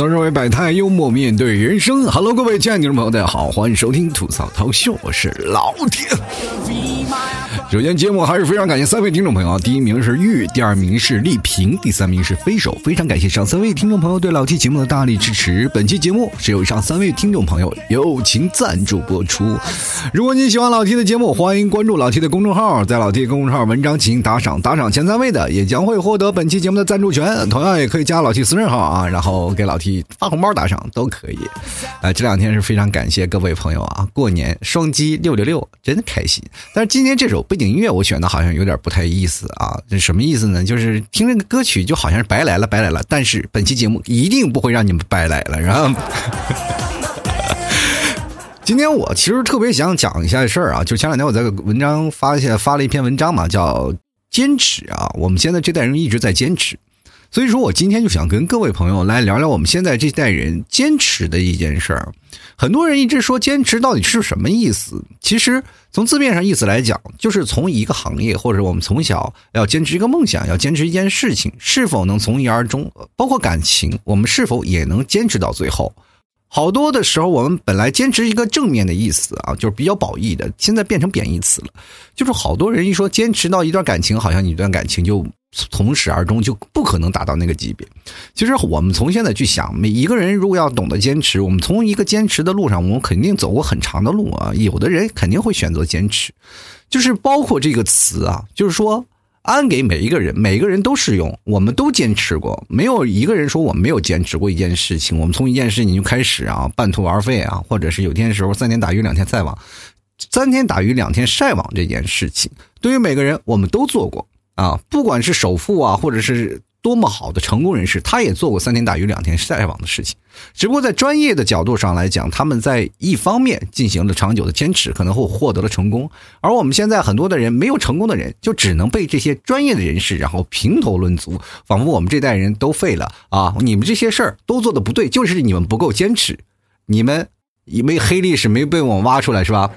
吐槽社会百态，幽默面对人生。Hello，各位亲爱的听众朋友，大家好，欢迎收听吐槽涛秀，我是老铁。首先，节目还是非常感谢三位听众朋友啊，第一名是玉，第二名是丽萍，第三名是飞手。非常感谢上三位听众朋友对老 T 节目的大力支持。本期节目是由上三位听众朋友友情赞助播出。如果你喜欢老 T 的节目，欢迎关注老 T 的公众号，在老 T 公众号文章进行打赏，打赏前三位的也将会获得本期节目的赞助权。同样也可以加老 T 私人号啊，然后给老 T 发红包打赏都可以。啊，这两天是非常感谢各位朋友啊，过年双击六六六，真开心。但是今天这首背音乐我选的好像有点不太意思啊，这什么意思呢？就是听这个歌曲就好像是白来了，白来了。但是本期节目一定不会让你们白来了，然后。今天我其实特别想讲一下事儿啊，就前两天我在文章发现发了一篇文章嘛，叫坚持啊。我们现在这代人一直在坚持，所以说我今天就想跟各位朋友来聊聊我们现在这代人坚持的一件事儿。很多人一直说坚持到底是什么意思？其实从字面上意思来讲，就是从一个行业或者我们从小要坚持一个梦想，要坚持一件事情，是否能从一而终？包括感情，我们是否也能坚持到最后？好多的时候，我们本来坚持一个正面的意思啊，就是比较褒义的，现在变成贬义词了。就是好多人一说坚持到一段感情，好像你一段感情就从始而终，就不可能达到那个级别。其实我们从现在去想，每一个人如果要懂得坚持，我们从一个坚持的路上，我们肯定走过很长的路啊。有的人肯定会选择坚持，就是包括这个词啊，就是说。安给每一个人，每个人都适用。我们都坚持过，没有一个人说我没有坚持过一件事情。我们从一件事情就开始啊，半途而废啊，或者是有天时候三天打鱼两天晒网，三天打鱼两天晒网这件事情，对于每个人我们都做过啊，不管是首富啊，或者是。多么好的成功人士，他也做过三天打鱼两天晒网的事情，只不过在专业的角度上来讲，他们在一方面进行了长久的坚持，可能会获得了成功。而我们现在很多的人没有成功的人，就只能被这些专业的人士然后评头论足，仿佛我们这代人都废了啊！你们这些事儿都做的不对，就是你们不够坚持，你们因为黑历史没被我们挖出来是吧？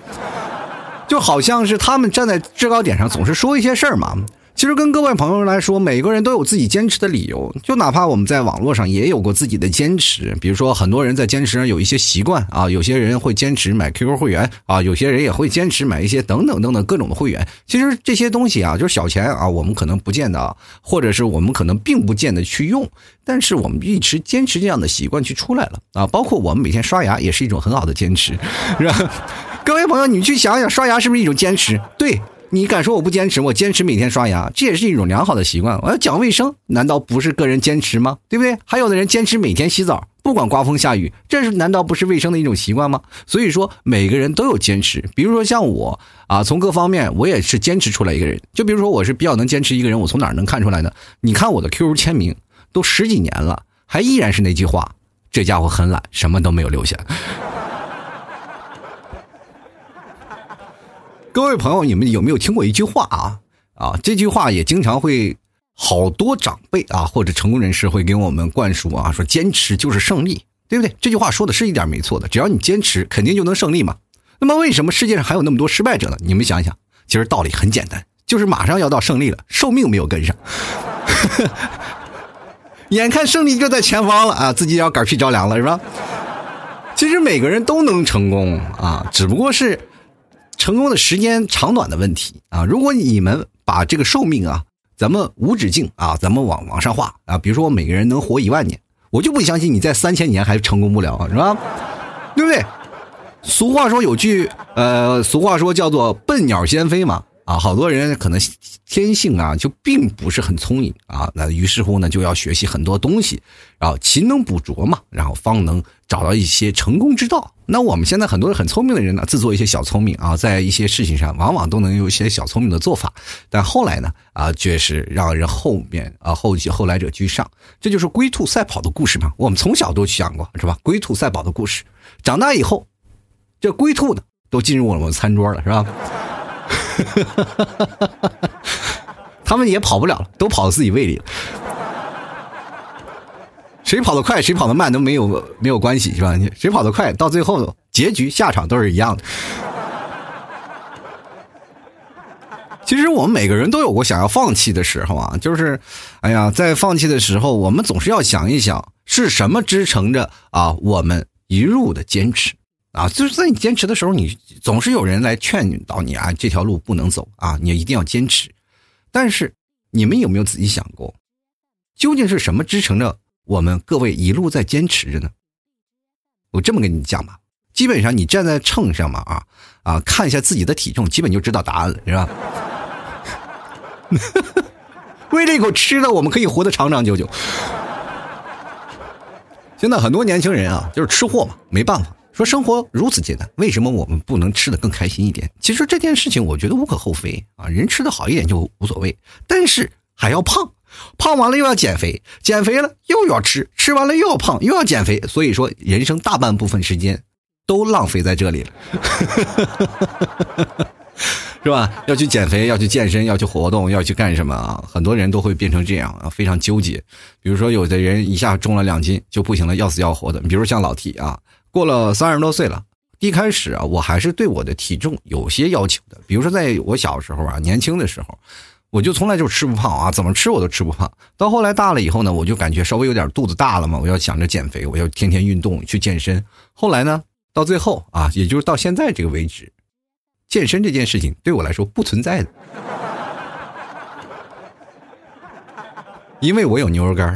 就好像是他们站在制高点上，总是说一些事儿嘛。其实跟各位朋友来说，每个人都有自己坚持的理由。就哪怕我们在网络上也有过自己的坚持，比如说很多人在坚持上有一些习惯啊，有些人会坚持买 QQ 会员啊，有些人也会坚持买一些等等等等各种的会员。其实这些东西啊，就是小钱啊，我们可能不见得，或者是我们可能并不见得去用，但是我们一直坚持这样的习惯去出来了啊。包括我们每天刷牙也是一种很好的坚持，是吧？各位朋友，你去想想，刷牙是不是一种坚持？对。你敢说我不坚持？我坚持每天刷牙，这也是一种良好的习惯。我要讲卫生，难道不是个人坚持吗？对不对？还有的人坚持每天洗澡，不管刮风下雨，这是难道不是卫生的一种习惯吗？所以说，每个人都有坚持。比如说像我啊，从各方面我也是坚持出来一个人。就比如说，我是比较能坚持一个人，我从哪儿能看出来呢？你看我的 QQ 签名都十几年了，还依然是那句话：这家伙很懒，什么都没有留下。各位朋友，你们有没有听过一句话啊？啊，这句话也经常会好多长辈啊或者成功人士会给我们灌输啊，说坚持就是胜利，对不对？这句话说的是一点没错的，只要你坚持，肯定就能胜利嘛。那么为什么世界上还有那么多失败者呢？你们想想，其实道理很简单，就是马上要到胜利了，寿命没有跟上，眼看胜利就在前方了啊，自己要嗝屁着凉了是吧？其实每个人都能成功啊，只不过是。成功的时间长短的问题啊！如果你们把这个寿命啊，咱们无止境啊，咱们往往上画啊，比如说我每个人能活一万年，我就不相信你在三千年还成功不了，是吧？对不对？俗话说有句呃，俗话说叫做“笨鸟先飞”嘛。啊，好多人可能天性啊就并不是很聪明啊，那于是乎呢就要学习很多东西，然后勤能补拙嘛，然后方能找到一些成功之道。那我们现在很多很聪明的人呢，自作一些小聪明啊，在一些事情上往往都能有一些小聪明的做法，但后来呢啊，却是让人后面啊后后来者居上。这就是龟兔赛跑的故事嘛，我们从小都讲过是吧？龟兔赛跑的故事，长大以后，这龟兔呢都进入我们餐桌了是吧？他们也跑不了了，都跑到自己胃里了。谁跑得快，谁跑得慢都没有没有关系，是吧？谁跑得快，到最后结局下场都是一样的。其实我们每个人都有过想要放弃的时候啊，就是，哎呀，在放弃的时候，我们总是要想一想，是什么支撑着啊我们一路的坚持啊？就是在你坚持的时候，你总是有人来劝导你啊，这条路不能走啊，你一定要坚持。但是你们有没有仔细想过，究竟是什么支撑着我们各位一路在坚持着呢？我这么跟你讲吧，基本上你站在秤上嘛啊啊，看一下自己的体重，基本就知道答案了，是吧？为了一口吃的，我们可以活得长长久久。现在很多年轻人啊，就是吃货嘛，没办法，说生活如此艰难，为什么我们不能吃的更开心一点？其实这件事情，我觉得无可厚非啊，人吃的好一点就无所谓，但是还要胖，胖完了又要减肥，减肥了又要吃，吃完了又要胖，又要减肥，所以说人生大半部分时间都浪费在这里了。是吧？要去减肥，要去健身，要去活动，要去干什么啊？很多人都会变成这样啊，非常纠结。比如说，有的人一下重了两斤就不行了，要死要活的。比如像老 T 啊，过了三十多岁了，一开始啊，我还是对我的体重有些要求的。比如说，在我小时候啊，年轻的时候，我就从来就吃不胖啊，怎么吃我都吃不胖。到后来大了以后呢，我就感觉稍微有点肚子大了嘛，我要想着减肥，我要天天运动去健身。后来呢，到最后啊，也就是到现在这个为止。健身这件事情对我来说不存在的，因为我有牛肉干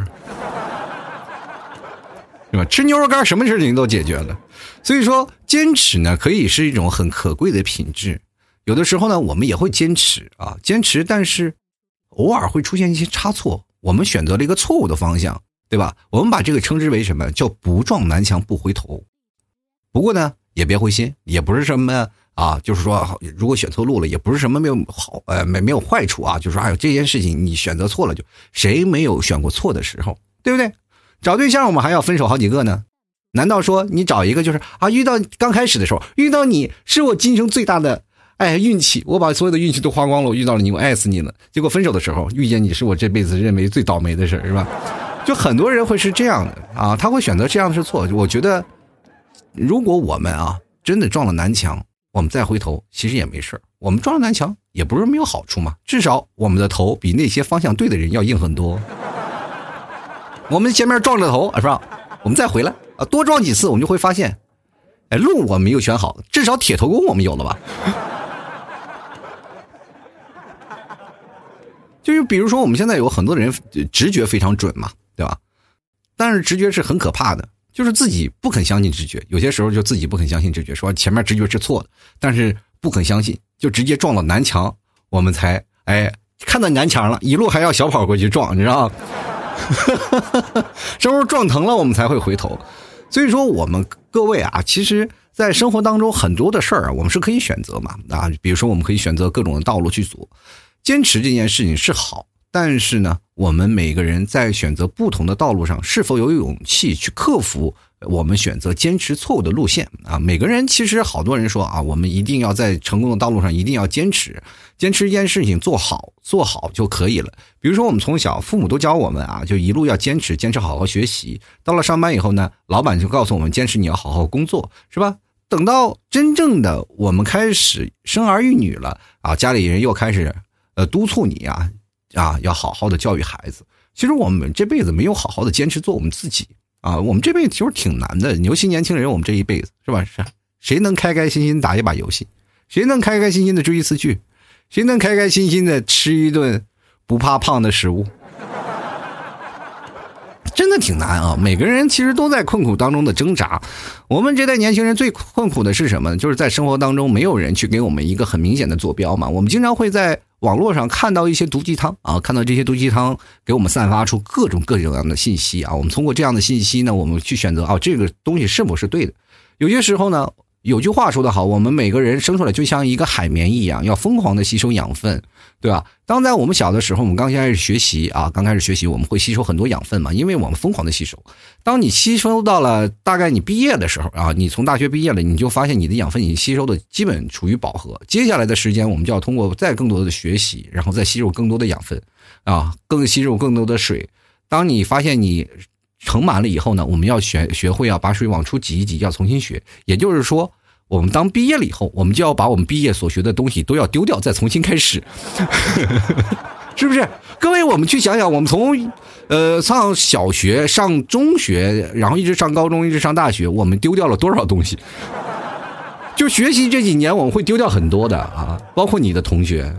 是吧？吃牛肉干什么事情都解决了。所以说，坚持呢可以是一种很可贵的品质。有的时候呢，我们也会坚持啊，坚持，但是偶尔会出现一些差错，我们选择了一个错误的方向，对吧？我们把这个称之为什么叫不撞南墙不回头。不过呢，也别灰心，也不是什么。啊，就是说，如果选错路了，也不是什么没有好，呃，没没有坏处啊。就是说，哎呦，这件事情你选择错了，就谁没有选过错的时候，对不对？找对象我们还要分手好几个呢，难道说你找一个就是啊，遇到刚开始的时候遇到你是我今生最大的哎运气，我把所有的运气都花光了，我遇到了你，我爱死你了。结果分手的时候遇见你是我这辈子认为最倒霉的事是吧？就很多人会是这样的啊，他会选择这样是错。我觉得，如果我们啊真的撞了南墙。我们再回头，其实也没事我们撞了南墙，也不是没有好处嘛。至少我们的头比那些方向对的人要硬很多。我们前面撞着头，是吧？我们再回来啊，多撞几次，我们就会发现，哎，路我没有选好，至少铁头功我们有了吧？就是比如说，我们现在有很多人直觉非常准嘛，对吧？但是直觉是很可怕的。就是自己不肯相信直觉，有些时候就自己不肯相信直觉，说前面直觉是错的，但是不肯相信，就直接撞到南墙，我们才哎看到南墙了，一路还要小跑过去撞，你知道吗？什么时候撞疼了，我们才会回头。所以说，我们各位啊，其实，在生活当中很多的事儿啊，我们是可以选择嘛啊，比如说我们可以选择各种的道路去走，坚持这件事情是好。但是呢，我们每个人在选择不同的道路上，是否有勇气去克服我们选择坚持错误的路线啊？每个人其实好多人说啊，我们一定要在成功的道路上一定要坚持，坚持一件事情做好做好就可以了。比如说，我们从小父母都教我们啊，就一路要坚持，坚持好好学习。到了上班以后呢，老板就告诉我们，坚持你要好好工作，是吧？等到真正的我们开始生儿育女了啊，家里人又开始呃督促你啊。啊，要好好的教育孩子。其实我们这辈子没有好好的坚持做我们自己啊，我们这辈子其实挺难的。尤其年轻人，我们这一辈子是吧？是谁能开开心心打一把游戏？谁能开开心心的追一次剧？谁能开开心心的吃一顿不怕胖的食物？真的挺难啊！每个人其实都在困苦当中的挣扎。我们这代年轻人最困苦的是什么？就是在生活当中没有人去给我们一个很明显的坐标嘛。我们经常会在网络上看到一些毒鸡汤啊，看到这些毒鸡汤给我们散发出各种各种样的信息啊。我们通过这样的信息呢，我们去选择啊，这个东西是否是对的？有些时候呢。有句话说得好，我们每个人生出来就像一个海绵一样，要疯狂的吸收养分，对吧？当在我们小的时候，我们刚开始学习啊，刚开始学习，我们会吸收很多养分嘛，因为我们疯狂的吸收。当你吸收到了大概你毕业的时候啊，你从大学毕业了，你就发现你的养分已经吸收的基本处于饱和。接下来的时间，我们就要通过再更多的学习，然后再吸收更多的养分啊，更吸收更多的水。当你发现你盛满了以后呢，我们要学学会要把水往出挤一挤，要重新学。也就是说。我们当毕业了以后，我们就要把我们毕业所学的东西都要丢掉，再重新开始，是不是？各位，我们去想想，我们从呃上小学、上中学，然后一直上高中，一直上大学，我们丢掉了多少东西？就学习这几年，我们会丢掉很多的啊，包括你的同学，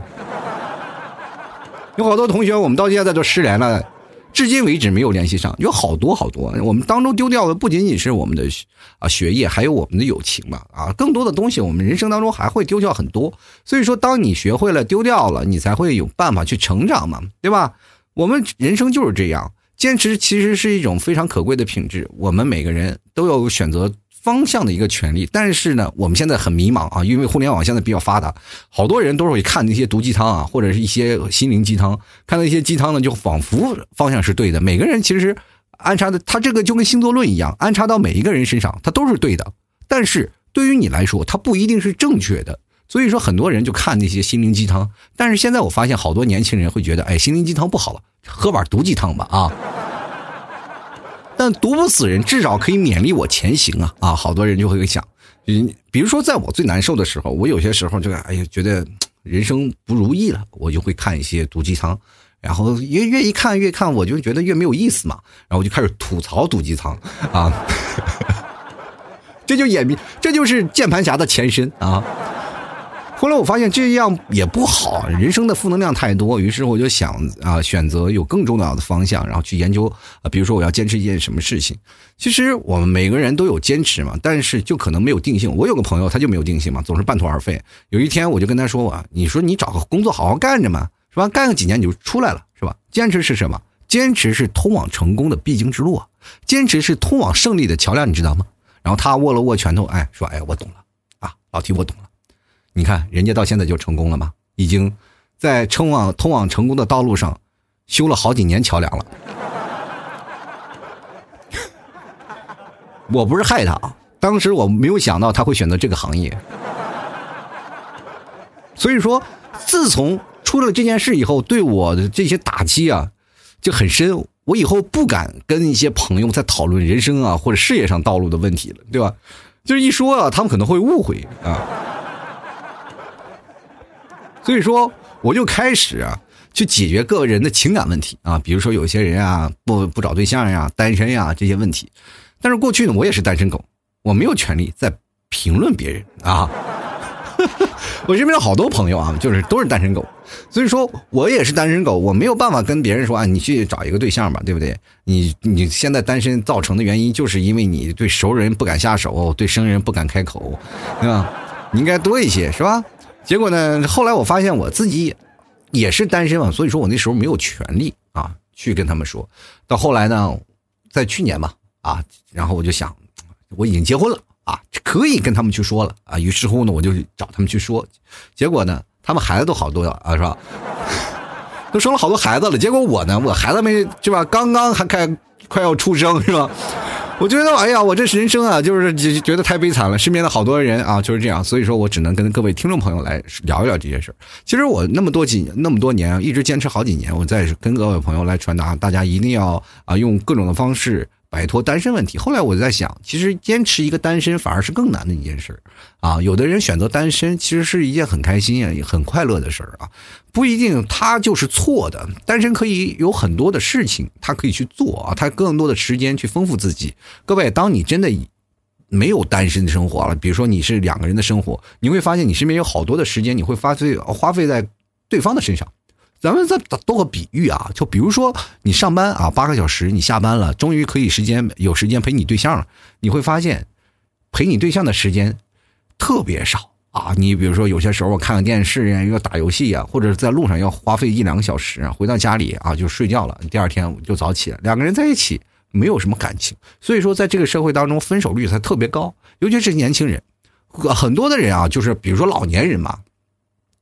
有好多同学，我们到现在都失联了。至今为止没有联系上，有好多好多。我们当中丢掉的不仅仅是我们的啊学业，还有我们的友情吧啊，更多的东西我们人生当中还会丢掉很多。所以说，当你学会了丢掉了，你才会有办法去成长嘛，对吧？我们人生就是这样，坚持其实是一种非常可贵的品质。我们每个人都有选择。方向的一个权利，但是呢，我们现在很迷茫啊，因为互联网现在比较发达，好多人都会看那些毒鸡汤啊，或者是一些心灵鸡汤，看到一些鸡汤呢，就仿佛方向是对的。每个人其实安插的，他这个就跟星座论一样，安插到每一个人身上，他都是对的。但是对于你来说，它不一定是正确的。所以说，很多人就看那些心灵鸡汤，但是现在我发现好多年轻人会觉得，哎，心灵鸡汤不好了，喝碗毒鸡汤吧啊。但毒不死人，至少可以勉励我前行啊！啊，好多人就会想，嗯，比如说在我最难受的时候，我有些时候就哎呀，觉得人生不如意了，我就会看一些毒鸡汤，然后越越一看越看，我就觉得越没有意思嘛，然后我就开始吐槽毒鸡汤啊，这就演，这就是键盘侠的前身啊。后来我发现这样也不好，人生的负能量太多，于是我就想啊，选择有更重要的方向，然后去研究啊，比如说我要坚持一件什么事情。其实我们每个人都有坚持嘛，但是就可能没有定性。我有个朋友他就没有定性嘛，总是半途而废。有一天我就跟他说啊，你说你找个工作好好干着嘛，是吧？干个几年你就出来了，是吧？坚持是什么？坚持是通往成功的必经之路啊，坚持是通往胜利的桥梁，你知道吗？然后他握了握拳头，哎，说，哎，我懂了啊，老提我懂了。你看，人家到现在就成功了吗？已经在通往通往成功的道路上修了好几年桥梁了。我不是害他啊，当时我没有想到他会选择这个行业。所以说，自从出了这件事以后，对我的这些打击啊就很深。我以后不敢跟一些朋友在讨论人生啊或者事业上道路的问题了，对吧？就是一说啊，他们可能会误会啊。所以说，我就开始啊，去解决个人的情感问题啊，比如说有些人啊，不不找对象呀，单身呀这些问题。但是过去呢，我也是单身狗，我没有权利在评论别人啊。我身边好多朋友啊，就是都是单身狗，所以说我也是单身狗，我没有办法跟别人说啊，你去找一个对象吧，对不对？你你现在单身造成的原因，就是因为你对熟人不敢下手，对生人不敢开口，对吧？你应该多一些，是吧？结果呢？后来我发现我自己也是单身嘛，所以说我那时候没有权利啊去跟他们说。到后来呢，在去年吧，啊，然后我就想，我已经结婚了啊，可以跟他们去说了啊。于是乎呢，我就找他们去说。结果呢，他们孩子都好多了啊，是吧？都生了好多孩子了。结果我呢，我孩子没是吧？刚刚还开快要出生是吧？我觉得，哎呀，我这人生啊，就是觉得太悲惨了。身边的好多人啊，就是这样，所以说我只能跟各位听众朋友来聊一聊这些事儿。其实我那么多几那么多年，一直坚持好几年，我在跟各位朋友来传达，大家一定要啊，用各种的方式。摆脱单身问题。后来我就在想，其实坚持一个单身反而是更难的一件事啊。有的人选择单身，其实是一件很开心啊、也很快乐的事儿啊，不一定他就是错的。单身可以有很多的事情，他可以去做啊，他更多的时间去丰富自己。各位，当你真的没有单身的生活了，比如说你是两个人的生活，你会发现你身边有好多的时间，你会花费花费在对方的身上。咱们再打多个比喻啊，就比如说你上班啊八个小时，你下班了，终于可以时间有时间陪你对象了，你会发现陪你对象的时间特别少啊。你比如说有些时候我看个电视呀，要打游戏呀，或者在路上要花费一两个小时啊，回到家里啊就睡觉了，第二天就早起了。两个人在一起没有什么感情，所以说在这个社会当中分手率才特别高，尤其是年轻人，很多的人啊，就是比如说老年人嘛。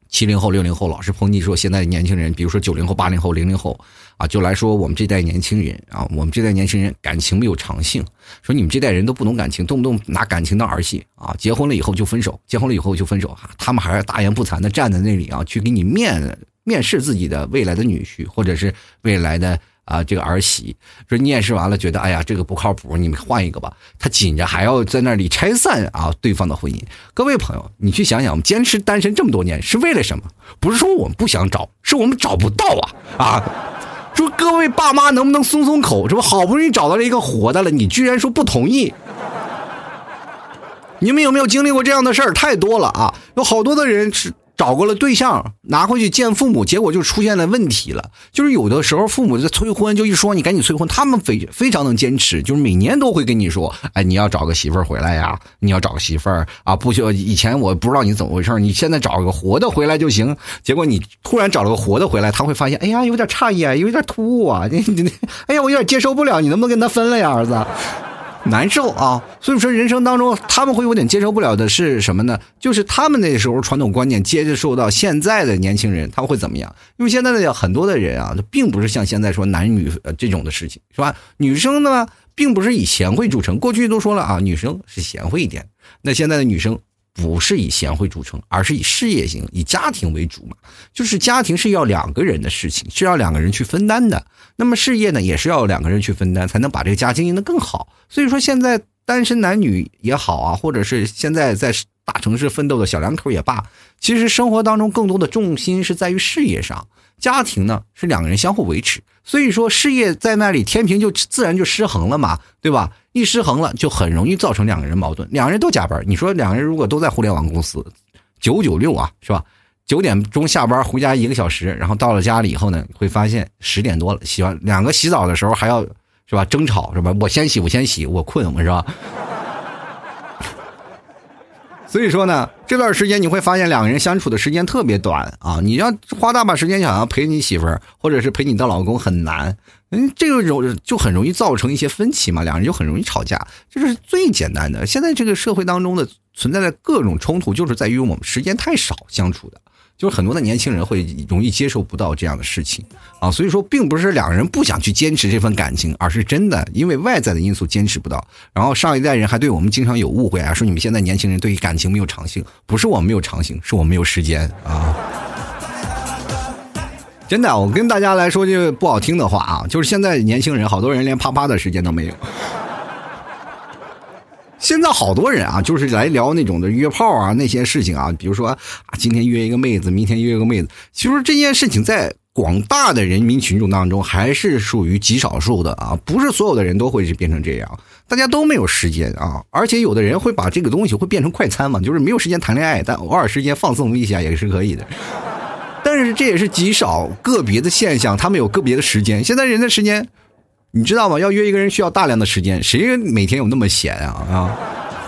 七零后、六零后老是抨击说，现在年轻人，比如说九零后、八零后、零零后，啊，就来说我们这代年轻人啊，我们这代年轻人感情没有长性，说你们这代人都不懂感情，动不动拿感情当儿戏啊，结婚了以后就分手，结婚了以后就分手啊，他们还是大言不惭的站在那里啊，去给你面面试自己的未来的女婿或者是未来的啊，这个儿媳说面试完了，觉得哎呀这个不靠谱，你们换一个吧。他紧着还要在那里拆散啊对方的婚姻。各位朋友，你去想想，我们坚持单身这么多年是为了什么？不是说我们不想找，是我们找不到啊啊！说各位爸妈能不能松松口？是不？好不容易找到了一个活的了，你居然说不同意？你们有没有经历过这样的事儿？太多了啊！有好多的人是。找过了对象，拿回去见父母，结果就出现了问题了。就是有的时候父母在催婚，就一说你赶紧催婚，他们非非常能坚持，就是每年都会跟你说，哎，你要找个媳妇儿回来呀，你要找个媳妇儿啊，不需要以前我不知道你怎么回事你现在找个活的回来就行。结果你突然找了个活的回来，他会发现，哎呀，有点诧异啊，有点突兀啊，你你，哎呀，我有点接受不了，你能不能跟他分了呀，儿子？难受啊，所以说人生当中他们会有点接受不了的是什么呢？就是他们那时候传统观念接受到现在的年轻人，他们会怎么样？因为现在的很多的人啊，他并不是像现在说男女呃这种的事情，是吧？女生呢，并不是以贤惠著称，过去都说了啊，女生是贤惠一点，那现在的女生。不是以贤惠著称，而是以事业型、以家庭为主嘛。就是家庭是要两个人的事情，是要两个人去分担的。那么事业呢，也是要两个人去分担，才能把这个家经营的更好。所以说，现在单身男女也好啊，或者是现在在大城市奋斗的小两口也罢，其实生活当中更多的重心是在于事业上，家庭呢是两个人相互维持。所以说，事业在那里，天平就自然就失衡了嘛，对吧？一失衡了，就很容易造成两个人矛盾。两个人都加班，你说两个人如果都在互联网公司，九九六啊，是吧？九点钟下班回家一个小时，然后到了家里以后呢，会发现十点多了，洗完两个洗澡的时候还要是吧？争吵是吧？我先洗，我先洗，我困，我是吧？所以说呢，这段时间你会发现两个人相处的时间特别短啊！你要花大把时间想要陪你媳妇儿，或者是陪你的老公很难。嗯，这个容就很容易造成一些分歧嘛，两人就很容易吵架，这是最简单的。现在这个社会当中的存在的各种冲突，就是在于我们时间太少相处的，就是很多的年轻人会容易接受不到这样的事情啊。所以说，并不是两个人不想去坚持这份感情，而是真的因为外在的因素坚持不到。然后上一代人还对我们经常有误会啊，说你们现在年轻人对于感情没有长性，不是我没有长性，是我没有时间啊。真的，我跟大家来说句不好听的话啊，就是现在年轻人，好多人连啪啪的时间都没有。现在好多人啊，就是来聊那种的约炮啊那些事情啊，比如说啊，今天约一个妹子，明天约一个妹子。其实这件事情在广大的人民群众当中还是属于极少数的啊，不是所有的人都会变成这样，大家都没有时间啊，而且有的人会把这个东西会变成快餐嘛，就是没有时间谈恋爱，但偶尔时间放松一下也是可以的。但是这也是极少个别的现象，他们有个别的时间。现在人的时间，你知道吗？要约一个人需要大量的时间，谁每天有那么闲啊？啊，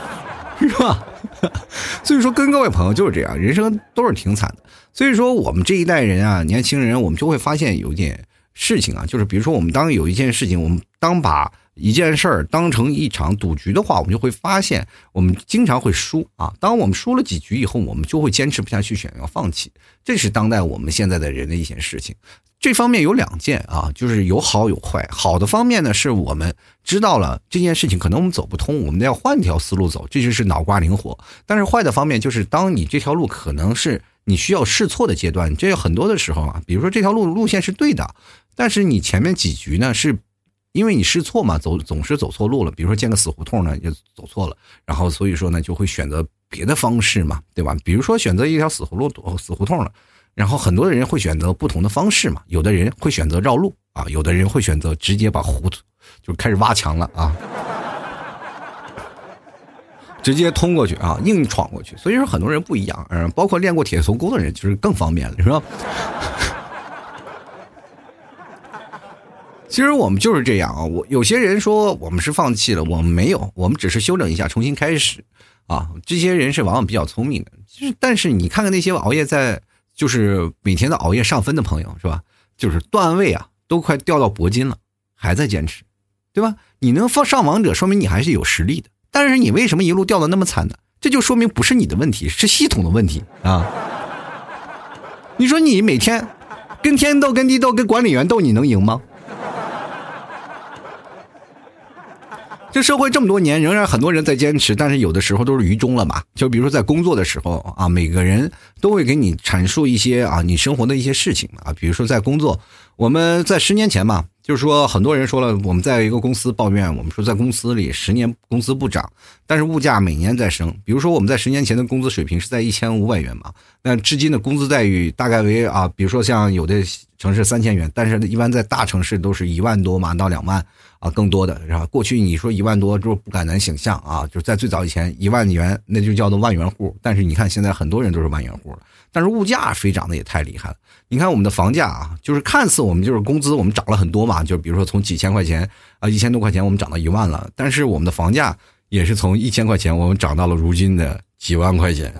是吧？所以说，跟各位朋友就是这样，人生都是挺惨的。所以说，我们这一代人啊，年轻人，我们就会发现有一点事情啊，就是比如说，我们当有一件事情，我们当把。一件事儿当成一场赌局的话，我们就会发现，我们经常会输啊。当我们输了几局以后，我们就会坚持不下去，想要放弃。这是当代我们现在的人的一件事情。这方面有两件啊，就是有好有坏。好的方面呢，是我们知道了这件事情可能我们走不通，我们要换条思路走，这就是脑瓜灵活。但是坏的方面就是，当你这条路可能是你需要试错的阶段，这很多的时候啊，比如说这条路路线是对的，但是你前面几局呢是。因为你试错嘛，走总是走错路了。比如说见个死胡同呢，就走错了，然后所以说呢，就会选择别的方式嘛，对吧？比如说选择一条死胡路、死胡同了，然后很多的人会选择不同的方式嘛。有的人会选择绕路啊，有的人会选择直接把胡同就开始挖墙了啊，直接通过去啊，硬闯过去。所以说很多人不一样，嗯，包括练过铁头功的人就是更方便了，是吧？其实我们就是这样啊，我有些人说我们是放弃了，我们没有，我们只是修整一下，重新开始，啊，这些人是往往比较聪明的。其实，但是你看看那些熬夜在，就是每天的熬夜上分的朋友，是吧？就是段位啊，都快掉到铂金了，还在坚持，对吧？你能放上王者，说明你还是有实力的。但是你为什么一路掉的那么惨呢？这就说明不是你的问题，是系统的问题啊！你说你每天跟天斗、跟地斗、跟管理员斗，你能赢吗？社会这么多年，仍然很多人在坚持，但是有的时候都是愚忠了嘛。就比如说在工作的时候啊，每个人都会给你阐述一些啊你生活的一些事情啊。比如说在工作，我们在十年前嘛，就是说，很多人说了，我们在一个公司抱怨，我们说在公司里十年工资不涨，但是物价每年在升。比如说，我们在十年前的工资水平是在一千五百元嘛，那至今的工资待遇大概为啊，比如说像有的城市三千元，但是一般在大城市都是一万多嘛到两万啊，更多的是吧？过去你说一万多就不敢难想象啊，就在最早以前一万元那就叫做万元户，但是你看现在很多人都是万元户了，但是物价飞涨的也太厉害了。你看我们的房价啊，就是看似我们就是工资我们涨了很多嘛，就比如说从几千块钱啊一千多块钱我们涨到一万了，但是我们的房价也是从一千块钱我们涨到了如今的几万块钱。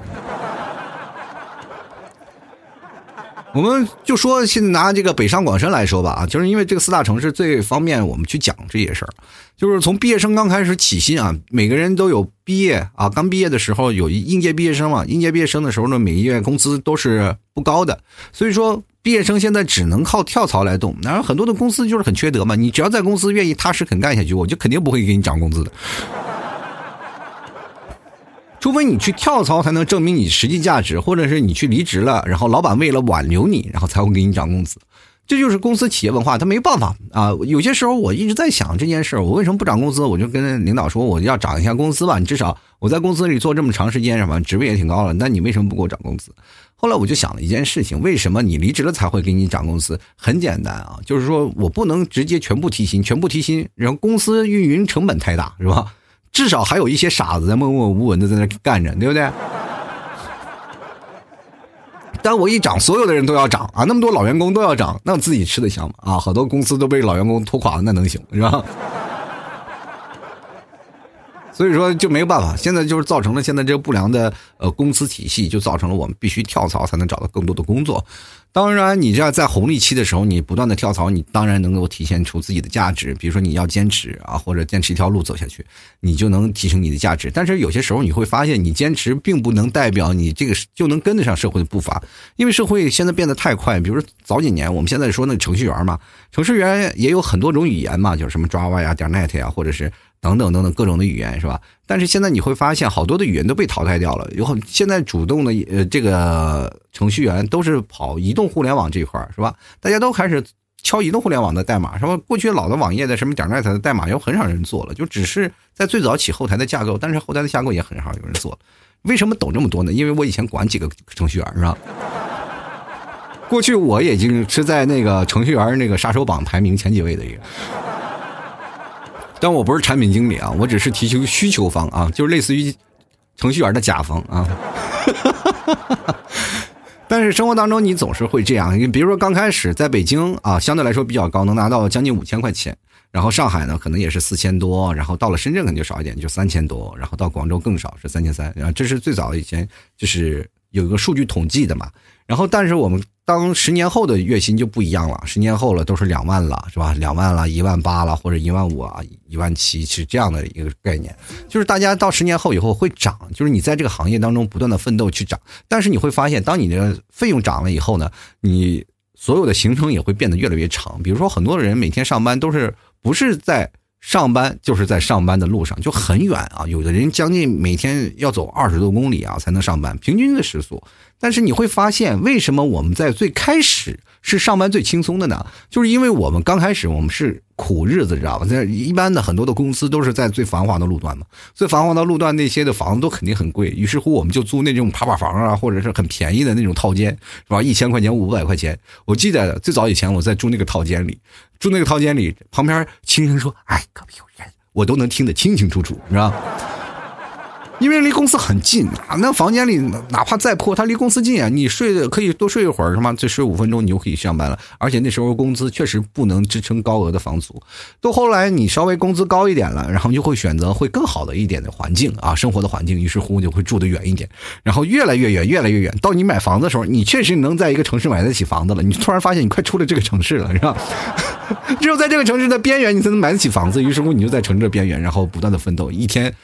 我们就说现在拿这个北上广深来说吧啊，就是因为这个四大城市最方便我们去讲这些事儿。就是从毕业生刚开始起薪啊，每个人都有毕业啊，刚毕业的时候有应届毕业生嘛，应届毕业生的时候呢，每个月工资都是不高的，所以说毕业生现在只能靠跳槽来动。然后很多的公司就是很缺德嘛，你只要在公司愿意踏实肯干下去，我就肯定不会给你涨工资的。除非你去跳槽才能证明你实际价值，或者是你去离职了，然后老板为了挽留你，然后才会给你涨工资。这就是公司企业文化，他没办法啊。有些时候我一直在想这件事我为什么不涨工资？我就跟领导说我要涨一下工资吧，你至少我在公司里做这么长时间，什么职位也挺高了，那你为什么不给我涨工资？后来我就想了一件事情，为什么你离职了才会给你涨工资？很简单啊，就是说我不能直接全部提薪，全部提薪，然后公司运营成本太大，是吧？至少还有一些傻子在默默无闻的在那干着，对不对？但我一涨，所有的人都要涨啊！那么多老员工都要涨，那我自己吃得香吗？啊，好多公司都被老员工拖垮了，那能行是吧？所以说就没有办法，现在就是造成了现在这个不良的呃公司体系，就造成了我们必须跳槽才能找到更多的工作。当然，你这样在红利期的时候，你不断的跳槽，你当然能够体现出自己的价值。比如说，你要坚持啊，或者坚持一条路走下去，你就能提升你的价值。但是有些时候，你会发现，你坚持并不能代表你这个就能跟得上社会的步伐，因为社会现在变得太快。比如说早几年，我们现在说那个程序员嘛，程序员也有很多种语言嘛，就是什么 Java 呀、点 Net 呀，或者是。等等等等各种的语言是吧？但是现在你会发现，好多的语言都被淘汰掉了。有很现在主动的呃，这个程序员都是跑移动互联网这一块是吧？大家都开始敲移动互联网的代码，是吧？过去老的网页的什么点 net 的代码，有很少人做了，就只是在最早起后台的架构，但是后台的架构也很少有人做了。为什么懂这么多呢？因为我以前管几个程序员是吧？过去我已经是在那个程序员那个杀手榜排名前几位的一个。但我不是产品经理啊，我只是提出需求方啊，就是类似于程序员的甲方啊。但是生活当中你总是会这样，你比如说刚开始在北京啊，相对来说比较高，能拿到将近五千块钱，然后上海呢可能也是四千多，然后到了深圳可能就少一点，就三千多，然后到广州更少是三千三，然后这是最早以前就是有一个数据统计的嘛。然后，但是我们当十年后的月薪就不一样了，十年后了都是两万了，是吧？两万了，一万八了，或者一万五啊，一万七是这样的一个概念。就是大家到十年后以后会涨，就是你在这个行业当中不断的奋斗去涨。但是你会发现，当你的费用涨了以后呢，你所有的行程也会变得越来越长。比如说，很多人每天上班都是不是在。上班就是在上班的路上，就很远啊！有的人将近每天要走二十多公里啊才能上班，平均的时速。但是你会发现，为什么我们在最开始是上班最轻松的呢？就是因为我们刚开始我们是。苦日子，知道吧？在一般的很多的公司都是在最繁华的路段嘛，最繁华的路段那些的房子都肯定很贵。于是乎，我们就租那种爬爬房啊，或者是很便宜的那种套间，是吧？一千块钱、五百块钱。我记得最早以前我在住那个套间里，住那个套间里，旁边轻声说：“哎，隔壁有人。”我都能听得清清楚楚，是吧？因为离公司很近啊，那房间里哪怕再破，它离公司近啊，你睡的可以多睡一会儿，是吗？再睡五分钟，你就可以上班了。而且那时候工资确实不能支撑高额的房租。到后来你稍微工资高一点了，然后就会选择会更好的一点的环境啊，生活的环境。于是乎就会住得远一点，然后越来越远，越来越远。到你买房子的时候，你确实能在一个城市买得起房子了。你突然发现你快出了这个城市了，是吧？只有在这个城市的边缘，你才能买得起房子。于是乎你就在城市的边缘，然后不断的奋斗，一天。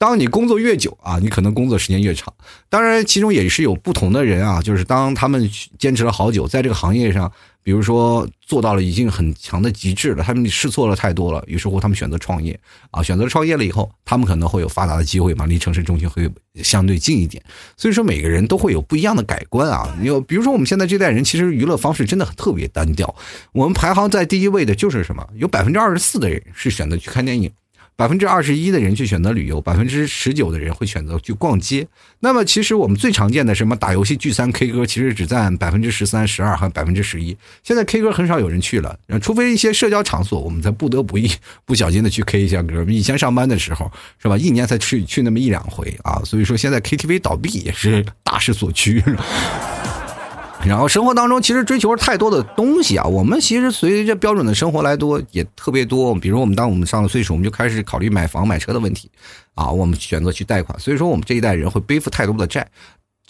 当你工作越久啊，你可能工作时间越长。当然，其中也是有不同的人啊，就是当他们坚持了好久，在这个行业上比如说做到了已经很强的极致了，他们试错了太多了，于是乎他们选择创业啊，选择创业了以后，他们可能会有发达的机会嘛，离城市中心会相对近一点。所以说每个人都会有不一样的改观啊。有比如说我们现在这代人，其实娱乐方式真的特别单调。我们排行在第一位的就是什么？有百分之二十四的人是选择去看电影。百分之二十一的人去选择旅游，百分之十九的人会选择去逛街。那么，其实我们最常见的什么打游戏、聚餐、K 歌，其实只占百分之十三、十二和百分之十一。现在 K 歌很少有人去了，除非一些社交场所，我们才不得不一 不小心的去 K 一下歌。以前上班的时候，是吧？一年才去去那么一两回啊。所以说，现在 KTV 倒闭也是大势所趋。然后生活当中其实追求太多的东西啊，我们其实随着标准的生活来多也特别多。比如我们当我们上了岁数，我们就开始考虑买房买车的问题，啊，我们选择去贷款。所以说我们这一代人会背负太多的债。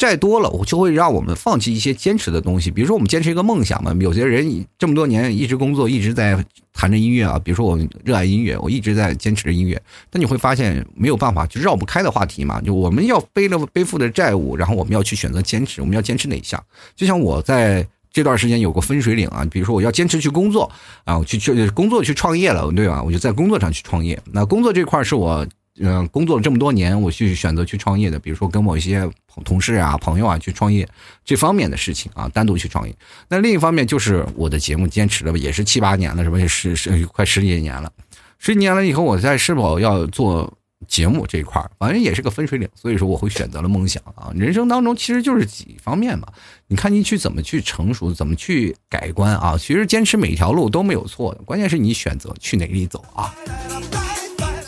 债多了，我就会让我们放弃一些坚持的东西。比如说，我们坚持一个梦想嘛。有些人这么多年一直工作，一直在弹着音乐啊。比如说，我热爱音乐，我一直在坚持着音乐。但你会发现，没有办法，就绕不开的话题嘛。就我们要背了背负的债务，然后我们要去选择坚持。我们要坚持哪一项？就像我在这段时间有个分水岭啊。比如说，我要坚持去工作啊，我去去工作去创业了，对吧？我就在工作上去创业。那工作这块是我。嗯，工作了这么多年，我去选择去创业的，比如说跟某一些同事啊、朋友啊去创业这方面的事情啊，单独去创业。那另一方面就是我的节目坚持了也是七八年了，是吧？十十快十几年了，十几年了以后，我在是否要做节目这一块反正也是个分水岭。所以说，我会选择了梦想啊。人生当中其实就是几方面嘛，你看你去怎么去成熟，怎么去改观啊？其实坚持每条路都没有错的，关键是你选择去哪里走啊。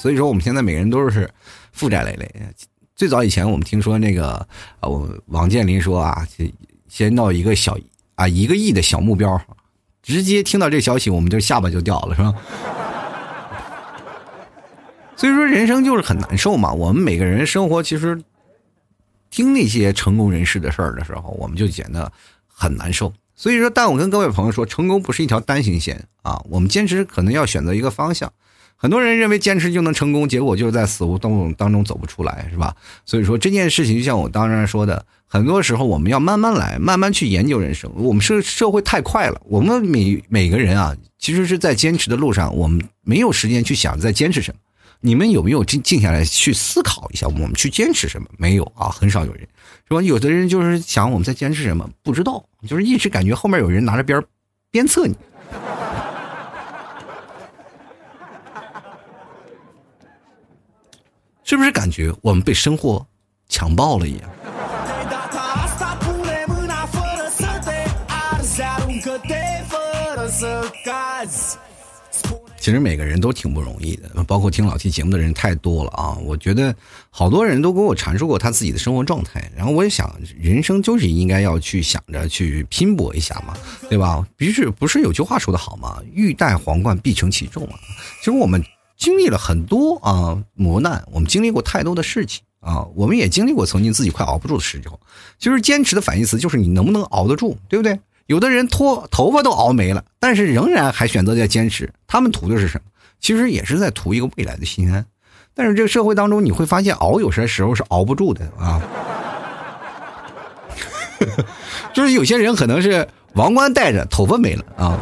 所以说，我们现在每个人都是负债累累。最早以前，我们听说那个啊，我王健林说啊，先到一个小啊一个亿的小目标，直接听到这消息，我们就下巴就掉了，是吧？所以说，人生就是很难受嘛。我们每个人生活其实听那些成功人士的事儿的时候，我们就觉得很难受。所以说，但我跟各位朋友说，成功不是一条单行线啊，我们坚持可能要选择一个方向。很多人认为坚持就能成功，结果就是在死胡同当中走不出来，是吧？所以说这件事情，就像我当然说的，很多时候我们要慢慢来，慢慢去研究人生。我们社社会太快了，我们每每个人啊，其实是在坚持的路上，我们没有时间去想在坚持什么。你们有没有静静下来去思考一下，我们去坚持什么？没有啊，很少有人，是吧？有的人就是想我们在坚持什么，不知道，就是一直感觉后面有人拿着鞭鞭策你。是不是感觉我们被生活强暴了一样？其实每个人都挺不容易的，包括听老 T 节目的人太多了啊！我觉得好多人都跟我阐述过他自己的生活状态，然后我也想，人生就是应该要去想着去拼搏一下嘛，对吧？不是不是有句话说的好吗？欲戴皇冠，必承其重啊！其实我们。经历了很多啊磨难，我们经历过太多的事情啊，我们也经历过曾经自己快熬不住的时候。其实坚持的反义词就是你能不能熬得住，对不对？有的人脱头发都熬没了，但是仍然还选择在坚持，他们图的是什么？其实也是在图一个未来的心安。但是这个社会当中，你会发现熬有些时候是熬不住的啊，就是有些人可能是王冠戴着，头发没了啊。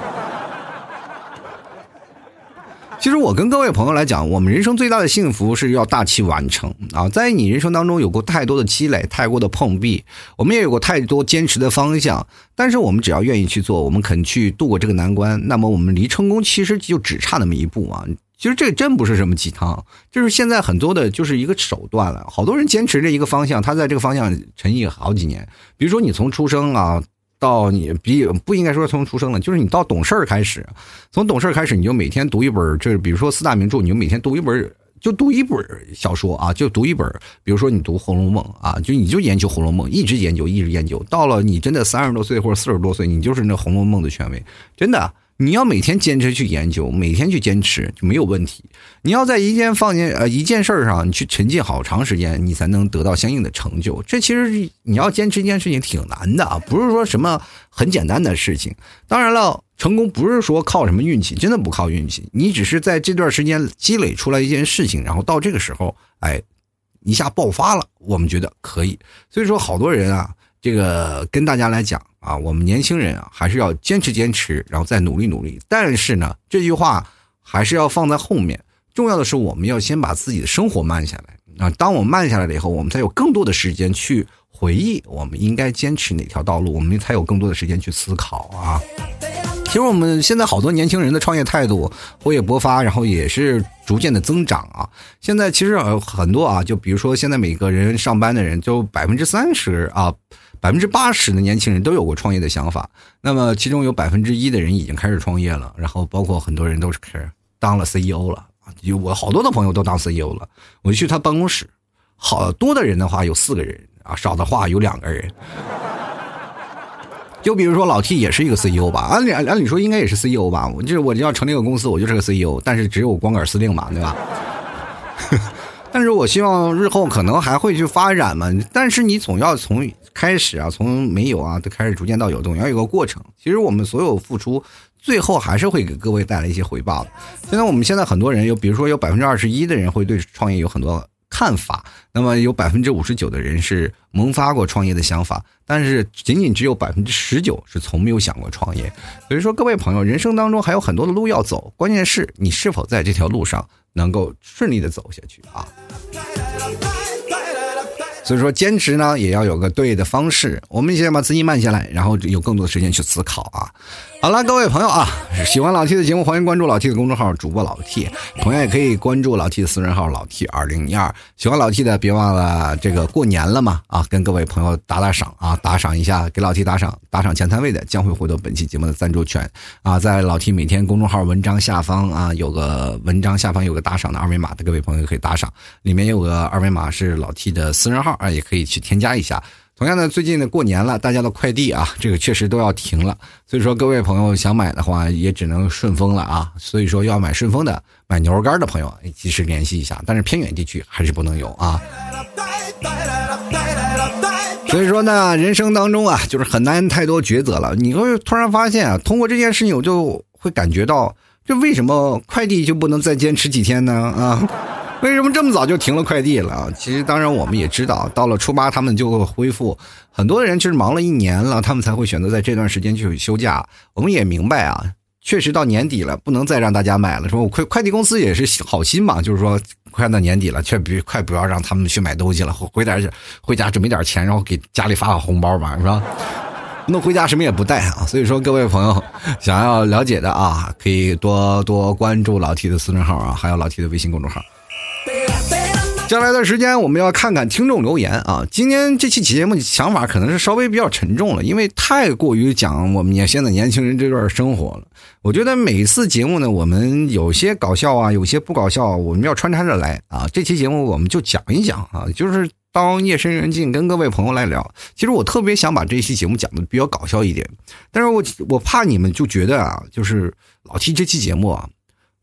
其实我跟各位朋友来讲，我们人生最大的幸福是要大器晚成啊！在你人生当中有过太多的积累，太过的碰壁，我们也有过太多坚持的方向。但是我们只要愿意去做，我们肯去度过这个难关，那么我们离成功其实就只差那么一步啊！其实这真不是什么鸡汤，就是现在很多的就是一个手段了。好多人坚持着一个方向，他在这个方向沉溺好几年。比如说你从出生啊。到你比不应该说从出生了，就是你到懂事儿开始，从懂事儿开始，你就每天读一本，就是比如说四大名著，你就每天读一本，就读一本小说啊，就读一本，比如说你读《红楼梦》啊，就你就研究《红楼梦》，一直研究，一直研究，到了你真的三十多岁或者四十多岁，你就是那《红楼梦》的权威，真的。你要每天坚持去研究，每天去坚持就没有问题。你要在一件放件呃一件事儿上，你去沉浸好长时间，你才能得到相应的成就。这其实你要坚持一件事情挺难的啊，不是说什么很简单的事情。当然了，成功不是说靠什么运气，真的不靠运气。你只是在这段时间积累出来一件事情，然后到这个时候，哎，一下爆发了，我们觉得可以。所以说，好多人啊。这个跟大家来讲啊，我们年轻人啊，还是要坚持坚持，然后再努力努力。但是呢，这句话还是要放在后面。重要的是，我们要先把自己的生活慢下来啊。当我慢下来了以后，我们才有更多的时间去回忆，我们应该坚持哪条道路，我们才有更多的时间去思考啊。其实我们现在好多年轻人的创业态度活跃勃发，然后也是逐渐的增长啊。现在其实很多啊，就比如说现在每个人上班的人，就百分之三十啊，百分之八十的年轻人都有过创业的想法。那么其中有百分之一的人已经开始创业了，然后包括很多人都是开当了 CEO 了啊。有我好多的朋友都当 CEO 了，我去他办公室，好多的人的话有四个人啊，少的话有两个人。就比如说老 T 也是一个 CEO 吧，按理按理说应该也是 CEO 吧。我就是我要成立个公司，我就是个 CEO，但是只有光杆司令嘛，对吧？但是我希望日后可能还会去发展嘛。但是你总要从开始啊，从没有啊，都开始逐渐到有，总要有个过程。其实我们所有付出，最后还是会给各位带来一些回报的。现在我们现在很多人有，比如说有百分之二十一的人会对创业有很多。看法，那么有百分之五十九的人是萌发过创业的想法，但是仅仅只有百分之十九是从没有想过创业。所以说，各位朋友，人生当中还有很多的路要走，关键是你是否在这条路上能够顺利的走下去啊。所以说，坚持呢也要有个对的方式。我们先把自己慢下来，然后有更多的时间去思考啊。好了，各位朋友啊，喜欢老 T 的节目，欢迎关注老 T 的公众号，主播老 T。同样也可以关注老 T 的私人号老 T 二零一二。喜欢老 T 的，别忘了这个过年了嘛啊，跟各位朋友打打赏啊，打赏一下，给老 T 打赏，打赏前三位的将会获得本期节目的赞助权啊。在老 T 每天公众号文章下方啊，有个文章下方有个打赏的二维码的，各位朋友可以打赏，里面有个二维码是老 T 的私人号啊，也可以去添加一下。同样呢，最近呢过年了，大家的快递啊，这个确实都要停了。所以说，各位朋友想买的话，也只能顺丰了啊。所以说，要买顺丰的、买牛肉干的朋友，及时联系一下。但是偏远地区还是不能有啊。所以说呢，人生当中啊，就是很难太多抉择了。你会突然发现啊，通过这件事情，我就会感觉到，这为什么快递就不能再坚持几天呢？啊？为什么这么早就停了快递了？其实，当然我们也知道，到了初八他们就会恢复。很多人其实忙了一年了，他们才会选择在这段时间去休假。我们也明白啊，确实到年底了，不能再让大家买了。说我快快递公司也是好心嘛，就是说快到年底了，却别快不要让他们去买东西了，回点 回家准备点钱，然后给家里发个红包吧，是吧？那回家什么也不带啊。所以说，各位朋友想要了解的啊，可以多多关注老 T 的私人号啊，还有老 T 的微信公众号。接下来的时间，我们要看看听众留言啊。今天这期节目想法可能是稍微比较沉重了，因为太过于讲我们现在年轻人这段生活了。我觉得每次节目呢，我们有些搞笑啊，有些不搞笑，我们要穿插着来啊。这期节目我们就讲一讲啊，就是当夜深人静跟各位朋友来聊。其实我特别想把这期节目讲的比较搞笑一点，但是我我怕你们就觉得啊，就是老提这期节目啊，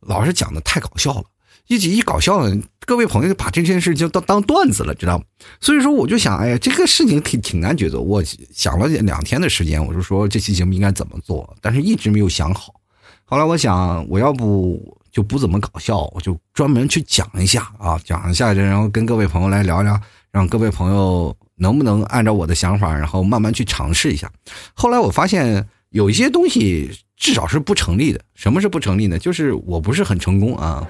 老是讲的太搞笑了。一起一搞笑，各位朋友就把这件事就当当段子了，知道吗？所以说我就想，哎呀，这个事情挺挺难抉择。我想了两天的时间，我就说这期节目应该怎么做，但是一直没有想好。后来我想，我要不就不怎么搞笑，我就专门去讲一下啊，讲一下，然后跟各位朋友来聊聊，让各位朋友能不能按照我的想法，然后慢慢去尝试一下。后来我发现有一些东西至少是不成立的。什么是不成立呢？就是我不是很成功啊。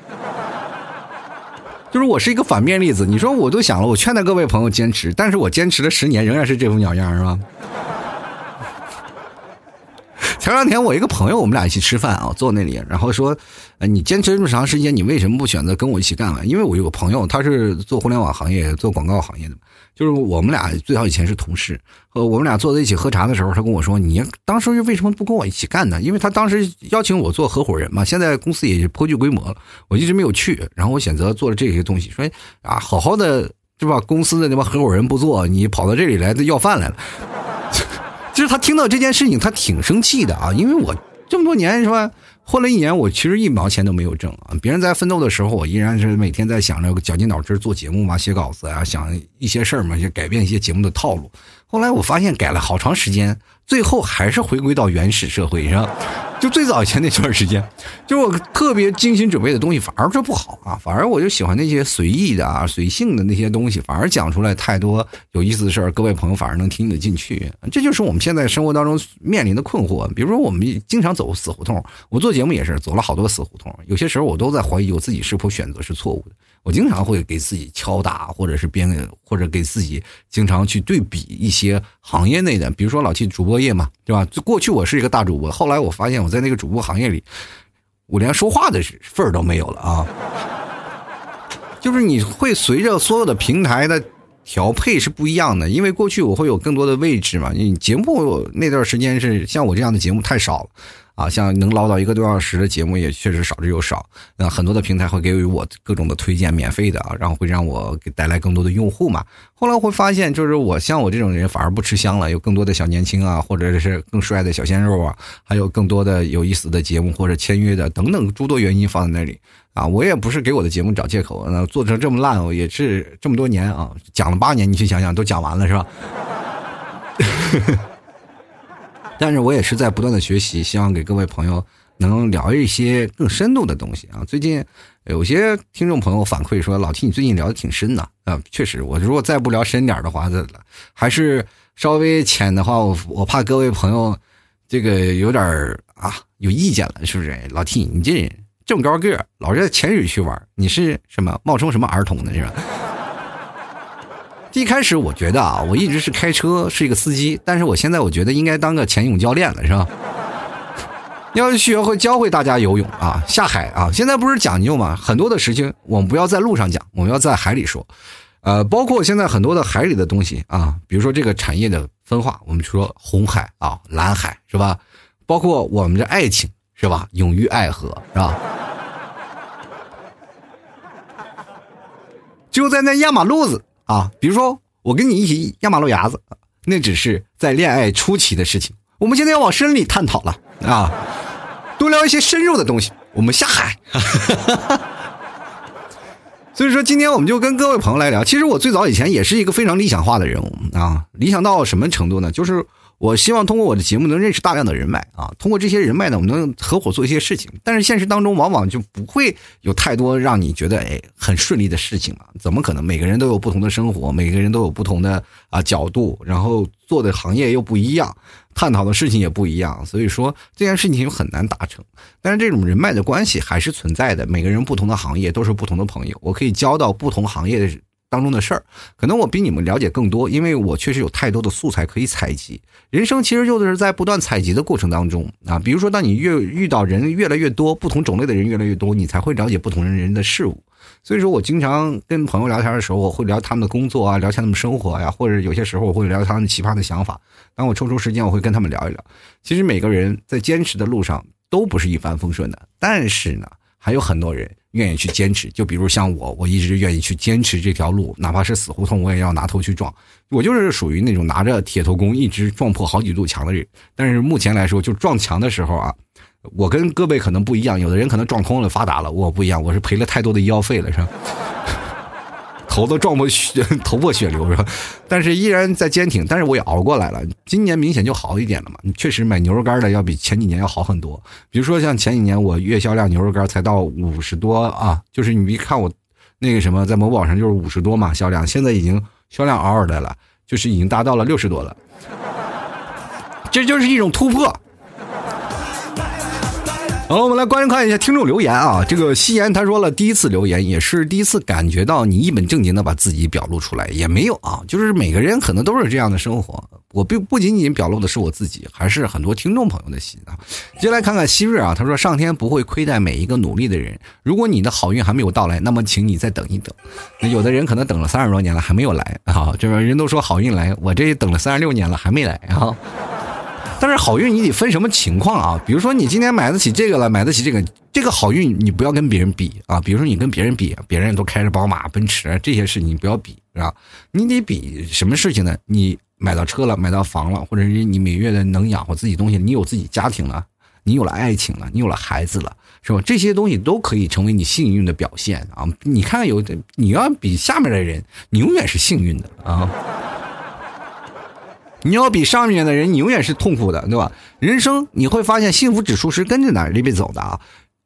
就是我是一个反面例子，你说我都想了，我劝他各位朋友坚持，但是我坚持了十年，仍然是这副鸟样，是吧？前两天我一个朋友，我们俩一起吃饭啊，坐那里，然后说，呃，你坚持这么长时间，你为什么不选择跟我一起干了？因为我有个朋友，他是做互联网行业、做广告行业的。就是我们俩最早以前是同事，呃，我们俩坐在一起喝茶的时候，他跟我说：“你当时为什么不跟我一起干呢？”因为他当时邀请我做合伙人嘛，现在公司也颇具规模了，我一直没有去，然后我选择做了这些东西，说啊，好好的是吧？公司的那帮合伙人不做，你跑到这里来要饭来了。其实他听到这件事情，他挺生气的啊，因为我这么多年是吧？混了一年，我其实一毛钱都没有挣啊！别人在奋斗的时候，我依然是每天在想着绞尽脑汁做节目嘛，写稿子啊，想一些事儿嘛，就改变一些节目的套路。后来我发现改了好长时间，最后还是回归到原始社会上。就最早以前那段时间，就我特别精心准备的东西反而是不好啊，反而我就喜欢那些随意的啊、随性的那些东西，反而讲出来太多有意思的事儿，各位朋友反而能听得进去。这就是我们现在生活当中面临的困惑。比如说，我们经常走死胡同，我做节目也是走了好多死胡同，有些时候我都在怀疑我自己是否选择是错误的。我经常会给自己敲打，或者是编，或者给自己经常去对比一些行业内的，比如说老七主播业嘛，对吧？过去我是一个大主播，后来我发现我在那个主播行业里，我连说话的份儿都没有了啊！就是你会随着所有的平台的调配是不一样的，因为过去我会有更多的位置嘛，你节目那段时间是像我这样的节目太少了。啊，像能捞到一个多小时的节目也确实少之又少。那很多的平台会给予我各种的推荐，免费的啊，然后会让我给带来更多的用户嘛。后来会发现，就是我像我这种人反而不吃香了，有更多的小年轻啊，或者是更帅的小鲜肉啊，还有更多的有意思的节目或者签约的等等诸多原因放在那里啊。我也不是给我的节目找借口，那做成这么烂，也是这么多年啊，讲了八年，你去想想都讲完了是吧？但是我也是在不断的学习，希望给各位朋友能聊一些更深度的东西啊。最近有些听众朋友反馈说，老 T 你最近聊的挺深的啊。确实，我如果再不聊深点的话，这还是稍微浅的话，我我怕各位朋友这个有点啊有意见了，是不是？老 T 你这人这么高个，老是在潜水区玩，你是什么冒充什么儿童呢？是吧？一开始我觉得啊，我一直是开车，是一个司机，但是我现在我觉得应该当个潜泳教练了，是吧？要学会教会大家游泳啊，下海啊！现在不是讲究嘛，很多的事情我们不要在路上讲，我们要在海里说。呃，包括现在很多的海里的东西啊，比如说这个产业的分化，我们说红海啊、蓝海是吧？包括我们的爱情是吧？永浴爱河是吧？就在那压马路子。啊，比如说我跟你一起压马路牙子，那只是在恋爱初期的事情。我们现在要往深里探讨了啊，多聊一些深入的东西。我们下海。所以说，今天我们就跟各位朋友来聊。其实我最早以前也是一个非常理想化的人物啊，理想到什么程度呢？就是。我希望通过我的节目能认识大量的人脉啊，通过这些人脉呢，我们能合伙做一些事情。但是现实当中往往就不会有太多让你觉得哎很顺利的事情了？怎么可能？每个人都有不同的生活，每个人都有不同的啊角度，然后做的行业又不一样，探讨的事情也不一样，所以说这件事情就很难达成。但是这种人脉的关系还是存在的，每个人不同的行业都是不同的朋友，我可以交到不同行业的。当中的事儿，可能我比你们了解更多，因为我确实有太多的素材可以采集。人生其实就是在不断采集的过程当中啊。比如说，当你越遇到人越来越多，不同种类的人越来越多，你才会了解不同人的事物。所以说我经常跟朋友聊天的时候，我会聊他们的工作啊，聊他们生活呀，或者有些时候我会聊他们奇葩的想法。当我抽出时间，我会跟他们聊一聊。其实每个人在坚持的路上都不是一帆风顺的，但是呢，还有很多人。愿意去坚持，就比如像我，我一直愿意去坚持这条路，哪怕是死胡同，我也要拿头去撞。我就是属于那种拿着铁头功一直撞破好几堵墙的人。但是目前来说，就撞墙的时候啊，我跟各位可能不一样，有的人可能撞通了发达了，我不一样，我是赔了太多的医药费了，是吧？头都撞破血，头破血流是吧？但是依然在坚挺，但是我也熬过来了。今年明显就好一点了嘛，确实买牛肉干的要比前几年要好很多。比如说像前几年我月销量牛肉干才到五十多啊，就是你一看我那个什么在某宝上就是五十多嘛销量，现在已经销量嗷嗷的了，就是已经达到了六十多了，这就是一种突破。好，我们来观看一下听众留言啊。这个夕颜他说了，第一次留言也是第一次感觉到你一本正经的把自己表露出来，也没有啊，就是每个人可能都是这样的生活。我并不仅仅表露的是我自己，还是很多听众朋友的心啊。接下来看看希瑞啊，他说上天不会亏待每一个努力的人，如果你的好运还没有到来，那么请你再等一等。那有的人可能等了三十多年了还没有来啊，这个人都说好运来，我这等了三十六年了还没来啊。但是好运你得分什么情况啊？比如说你今天买得起这个了，买得起这个，这个好运你不要跟别人比啊。比如说你跟别人比，别人都开着宝马、奔驰这些事情你不要比，是吧？你得比什么事情呢？你买到车了，买到房了，或者是你每月的能养活自己东西，你有自己家庭了，你有了爱情了，你有了孩子了，是吧？这些东西都可以成为你幸运的表现啊！你看看有的，你要比下面的人，你永远是幸运的啊。你要比上面的人，你永远是痛苦的，对吧？人生你会发现，幸福指数是跟着哪里边走的啊？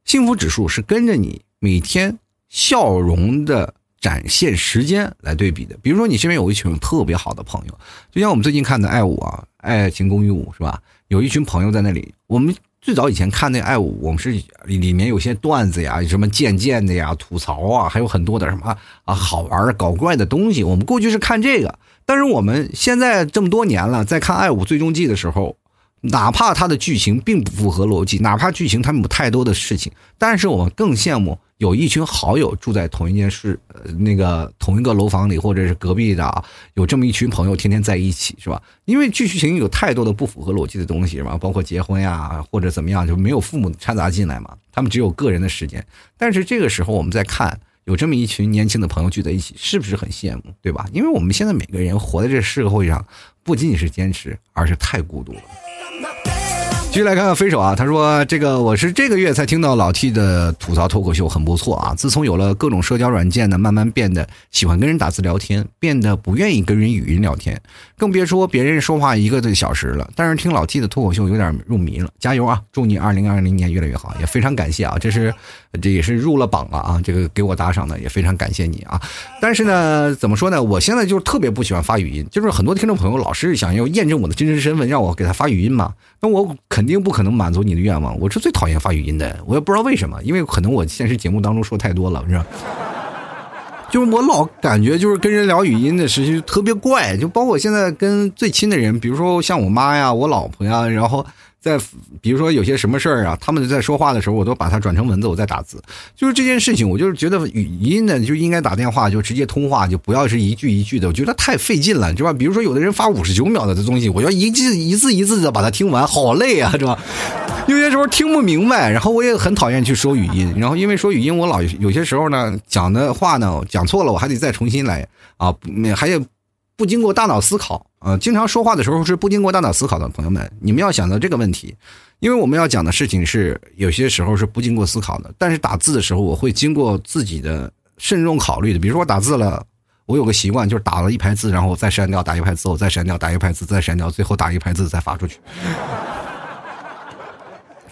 幸福指数是跟着你每天笑容的展现时间来对比的。比如说，你身边有一群特别好的朋友，就像我们最近看的《爱五》啊，《爱情公寓五》是吧？有一群朋友在那里，我们。最早以前看那《爱五》，我们是里面有些段子呀，什么贱贱的呀，吐槽啊，还有很多的什么啊好玩搞怪的东西。我们过去是看这个，但是我们现在这么多年了，在看《爱五最终季》的时候。哪怕它的剧情并不符合逻辑，哪怕剧情它没有太多的事情，但是我们更羡慕有一群好友住在同一间室，呃，那个同一个楼房里，或者是隔壁的，有这么一群朋友天天在一起，是吧？因为剧情有太多的不符合逻辑的东西，是吧？包括结婚呀，或者怎么样，就没有父母掺杂进来嘛，他们只有个人的时间。但是这个时候我们在看，有这么一群年轻的朋友聚在一起，是不是很羡慕，对吧？因为我们现在每个人活在这社会上，不仅仅是坚持，而是太孤独了。继续来看看飞手啊，他说：“这个我是这个月才听到老 T 的吐槽脱口秀，很不错啊。自从有了各种社交软件呢，慢慢变得喜欢跟人打字聊天，变得不愿意跟人语音聊天，更别说别人说话一个多小时了。但是听老 T 的脱口秀有点入迷了，加油啊！祝你二零二零年越来越好，也非常感谢啊，这是这也是入了榜了啊，这个给我打赏的也非常感谢你啊。但是呢，怎么说呢？我现在就是特别不喜欢发语音，就是很多听众朋友老是想要验证我的真实身份，让我给他发语音嘛，那我肯。”定不可能满足你的愿望，我是最讨厌发语音的，我也不知道为什么，因为可能我现实节目当中说太多了，是吧？就是我老感觉就是跟人聊语音的时期特别怪，就包括现在跟最亲的人，比如说像我妈呀、我老婆呀，然后。在比如说有些什么事儿啊，他们在说话的时候，我都把它转成文字，我再打字。就是这件事情，我就是觉得语音呢就应该打电话，就直接通话，就不要是一句一句的，我觉得太费劲了，是吧？比如说有的人发五十九秒的东西，我要一字一字一字的把它听完，好累啊，是吧？有些时候听不明白，然后我也很讨厌去说语音，然后因为说语音，我老有些时候呢讲的话呢讲错了，我还得再重新来啊，还有。不经过大脑思考，呃，经常说话的时候是不经过大脑思考的朋友们，你们要想到这个问题，因为我们要讲的事情是有些时候是不经过思考的。但是打字的时候，我会经过自己的慎重考虑的。比如说我打字了，我有个习惯，就是打了一排字，然后我再删掉，打一排字，我再删掉，打一排字，再删掉，最后打一排字再发出去。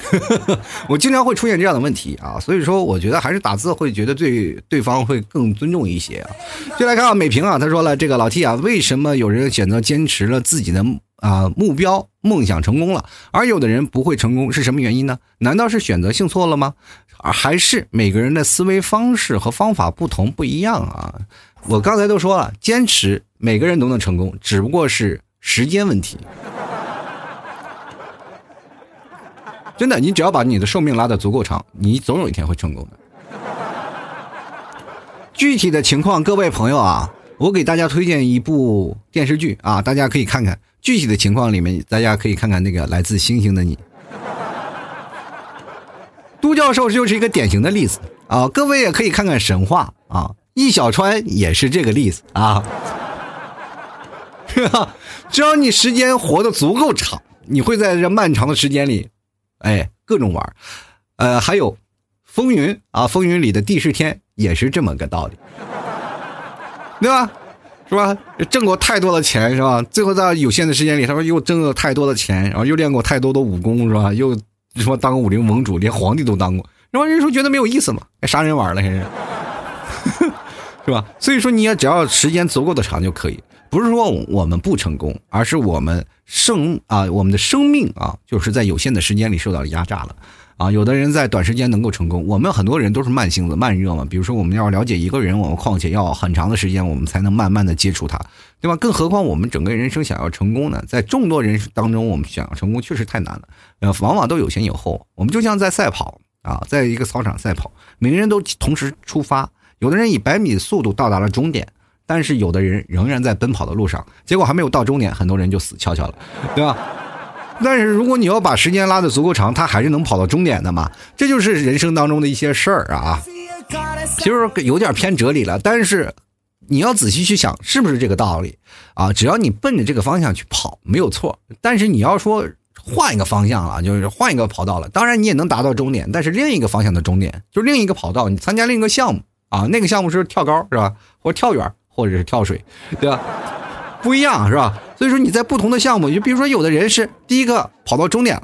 我经常会出现这样的问题啊，所以说我觉得还是打字会觉得对对方会更尊重一些啊。就来看啊，美平啊，他说了，这个老 T 啊，为什么有人选择坚持了自己的啊目标梦想成功了，而有的人不会成功，是什么原因呢？难道是选择性错了吗？还是每个人的思维方式和方法不同不一样啊？我刚才都说了，坚持每个人都能成功，只不过是时间问题。真的，你只要把你的寿命拉得足够长，你总有一天会成功的。具体的情况，各位朋友啊，我给大家推荐一部电视剧啊，大家可以看看。具体的情况里面，大家可以看看那个《来自星星的你》。都教授就是一个典型的例子啊，各位也可以看看《神话》啊，易小川也是这个例子啊。只要你时间活得足够长，你会在这漫长的时间里。哎，各种玩呃，还有风云啊，风云里的地势天也是这么个道理，对吧？是吧？挣过太多的钱是吧？最后在有限的时间里，他说又挣了太多的钱，然后又练过太多的武功是吧？又什么当武林盟主，连皇帝都当过，然后人说觉得没有意思嘛？杀人玩了还是？是吧？所以说你要只要时间足够的长就可以。不是说我们不成功，而是我们生啊，我们的生命啊，就是在有限的时间里受到了压榨了，啊，有的人在短时间能够成功，我们很多人都是慢性子、慢热嘛。比如说我们要了解一个人，我们况且要很长的时间，我们才能慢慢的接触他，对吧？更何况我们整个人生想要成功呢，在众多人当中，我们想要成功确实太难了，呃，往往都有前有后。我们就像在赛跑啊，在一个操场赛跑，每个人都同时出发，有的人以百米速度到达了终点。但是有的人仍然在奔跑的路上，结果还没有到终点，很多人就死翘翘了，对吧？但是如果你要把时间拉的足够长，他还是能跑到终点的嘛？这就是人生当中的一些事儿啊，其实有点偏哲理了。但是你要仔细去想，是不是这个道理啊？只要你奔着这个方向去跑，没有错。但是你要说换一个方向了，就是换一个跑道了，当然你也能达到终点，但是另一个方向的终点就是另一个跑道，你参加另一个项目啊，那个项目是跳高是吧？或者跳远。或者是跳水，对吧？不一样是吧？所以说你在不同的项目，就比如说有的人是第一个跑到终点，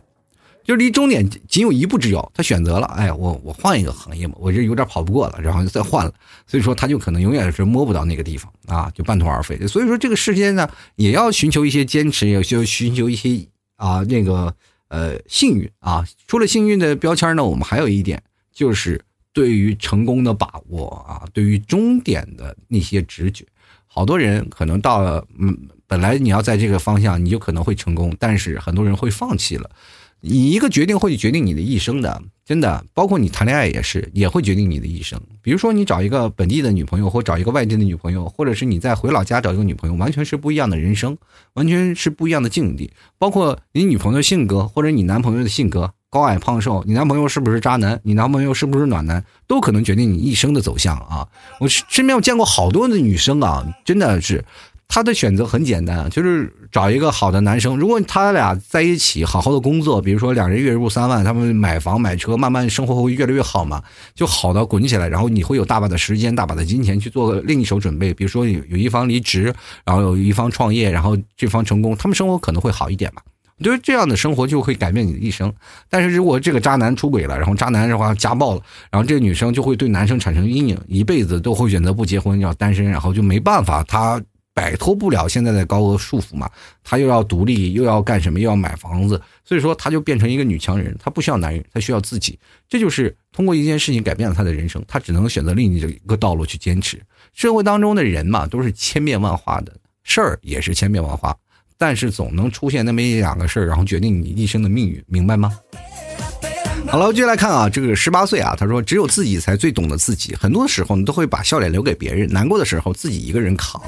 就离终点仅有一步之遥，他选择了，哎，我我换一个行业嘛，我这有点跑不过了，然后就再换了，所以说他就可能永远是摸不到那个地方啊，就半途而废。所以说这个世间呢，也要寻求一些坚持，也需要寻求一些啊那个呃幸运啊。除了幸运的标签呢，我们还有一点就是对于成功的把握啊，对于终点的那些直觉。好多人可能到了，嗯，本来你要在这个方向，你就可能会成功，但是很多人会放弃了。你一个决定会决定你的一生的，真的，包括你谈恋爱也是，也会决定你的一生。比如说你找一个本地的女朋友，或找一个外地的女朋友，或者是你再回老家找一个女朋友，完全是不一样的人生，完全是不一样的境地。包括你女朋友性格，或者你男朋友的性格。高矮胖瘦，你男朋友是不是渣男？你男朋友是不是暖男？都可能决定你一生的走向啊！我身边我见过好多的女生啊，真的是，她的选择很简单，就是找一个好的男生。如果他俩在一起好好的工作，比如说两人月入三万，他们买房买车，慢慢生活会越来越好嘛，就好的滚起来。然后你会有大把的时间、大把的金钱去做另一手准备，比如说有有一方离职，然后有一方创业，然后这方成功，他们生活可能会好一点嘛。就是这样的生活就会改变你的一生，但是如果这个渣男出轨了，然后渣男的话家暴了，然后这个女生就会对男生产生阴影，一辈子都会选择不结婚，要单身，然后就没办法，她摆脱不了现在的高额束缚嘛，她又要独立，又要干什么，又要买房子，所以说她就变成一个女强人，她不需要男人，她需要自己，这就是通过一件事情改变了她的人生，她只能选择另一个道路去坚持。社会当中的人嘛，都是千变万化的，事儿也是千变万化。但是总能出现那么一两个事儿，然后决定你一生的命运，明白吗？好了，接下来看啊，这个十八岁啊，他说只有自己才最懂得自己，很多时候你都会把笑脸留给别人，难过的时候自己一个人扛。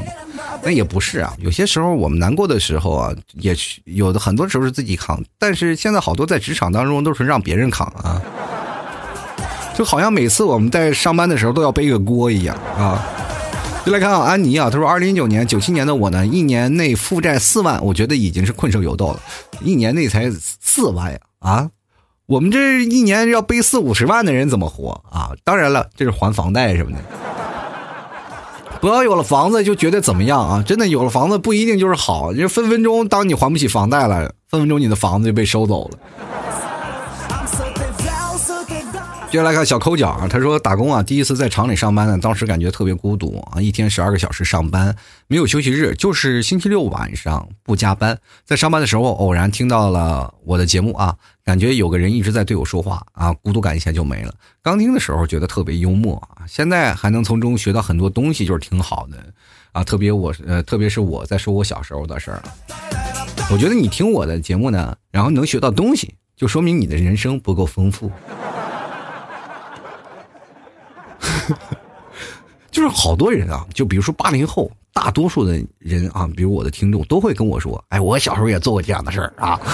那也不是啊，有些时候我们难过的时候啊，也有的很多时候是自己扛，但是现在好多在职场当中都是让别人扛啊，就好像每次我们在上班的时候都要背个锅一样啊。就来看啊，安妮啊，他说，二零一九年九七年的我呢，一年内负债四万，我觉得已经是困兽犹斗了。一年内才四万呀啊！我们这一年要背四五十万的人怎么活啊？当然了，这是还房贷什么的。不要有了房子就觉得怎么样啊？真的有了房子不一定就是好，就分分钟当你还不起房贷了，分分钟你的房子就被收走了。接下来看小抠脚啊，他说打工啊，第一次在厂里上班呢，当时感觉特别孤独啊，一天十二个小时上班，没有休息日，就是星期六晚上不加班。在上班的时候，偶然听到了我的节目啊，感觉有个人一直在对我说话啊，孤独感一下就没了。刚听的时候觉得特别幽默啊，现在还能从中学到很多东西，就是挺好的啊。特别我呃，特别是我在说我小时候的事儿，我觉得你听我的节目呢，然后能学到东西，就说明你的人生不够丰富。就是好多人啊，就比如说八零后，大多数的人啊，比如我的听众都会跟我说：“哎，我小时候也做过这样的事儿啊。”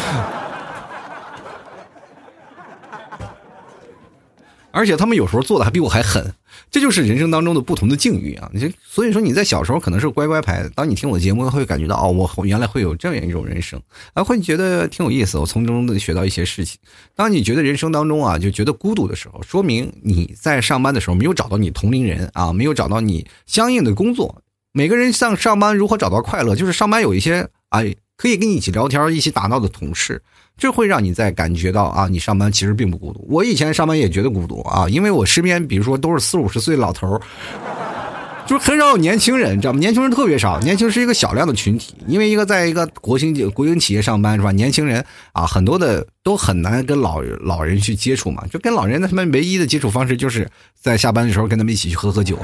而且他们有时候做的还比我还狠。这就是人生当中的不同的境遇啊！你所以说你在小时候可能是乖乖牌，当你听我的节目，会感觉到哦，我原来会有这样一种人生，啊，会觉得挺有意思。我从中的学到一些事情。当你觉得人生当中啊，就觉得孤独的时候，说明你在上班的时候没有找到你同龄人啊，没有找到你相应的工作。每个人上上班如何找到快乐，就是上班有一些哎可以跟你一起聊天、一起打闹的同事。这会让你在感觉到啊，你上班其实并不孤独。我以前上班也觉得孤独啊，因为我身边比如说都是四五十岁老头儿，就是很少有年轻人，知道吗？年轻人特别少，年轻是一个小量的群体。因为一个在一个国营国营企业上班是吧？年轻人啊，很多的都很难跟老老人去接触嘛，就跟老人他们唯一的接触方式就是在下班的时候跟他们一起去喝喝酒。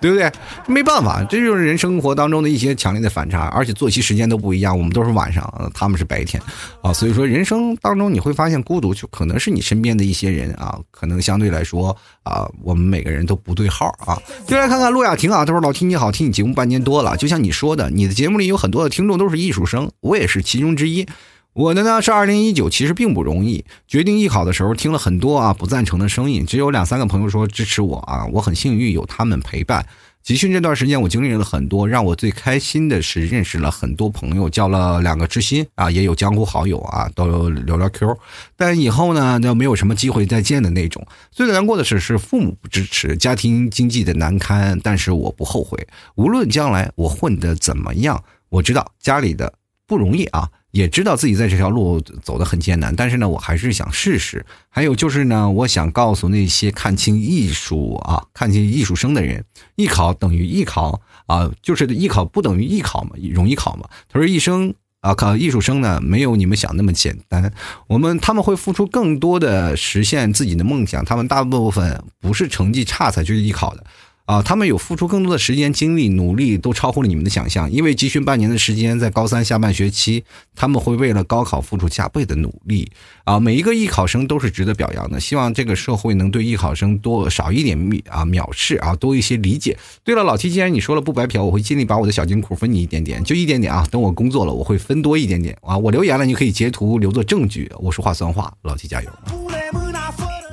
对不对？没办法，这就是人生活当中的一些强烈的反差，而且作息时间都不一样。我们都是晚上，他们是白天，啊，所以说人生当中你会发现孤独，就可能是你身边的一些人啊，可能相对来说啊，我们每个人都不对号啊。就来看看陆雅婷啊，他说老听你好，听你节目半年多了，就像你说的，你的节目里有很多的听众都是艺术生，我也是其中之一。我的呢是二零一九，其实并不容易。决定艺考的时候，听了很多啊不赞成的声音，只有两三个朋友说支持我啊，我很幸运有他们陪伴。集训这段时间，我经历了很多，让我最开心的是认识了很多朋友，交了两个知心啊，也有江湖好友啊，都聊聊 Q。但以后呢，就没有什么机会再见的那种。最难过的是，是父母不支持，家庭经济的难堪。但是我不后悔，无论将来我混得怎么样，我知道家里的不容易啊。也知道自己在这条路走得很艰难，但是呢，我还是想试试。还有就是呢，我想告诉那些看清艺术啊、看清艺术生的人，艺考等于艺考啊，就是艺考不等于艺考嘛，容易考嘛。他说，艺生啊，考艺术生呢，没有你们想那么简单。我们他们会付出更多的实现自己的梦想，他们大部分不是成绩差才去艺考的。啊，他们有付出更多的时间、精力、努力，都超乎了你们的想象。因为集训半年的时间，在高三下半学期，他们会为了高考付出加倍的努力。啊，每一个艺考生都是值得表扬的。希望这个社会能对艺考生多少一点蔑啊藐视啊，多一些理解。对了，老七，既然你说了不白嫖，我会尽力把我的小金库分你一点点，就一点点啊。等我工作了，我会分多一点点啊。我留言了，你可以截图留作证据。我说话算话，老七加油！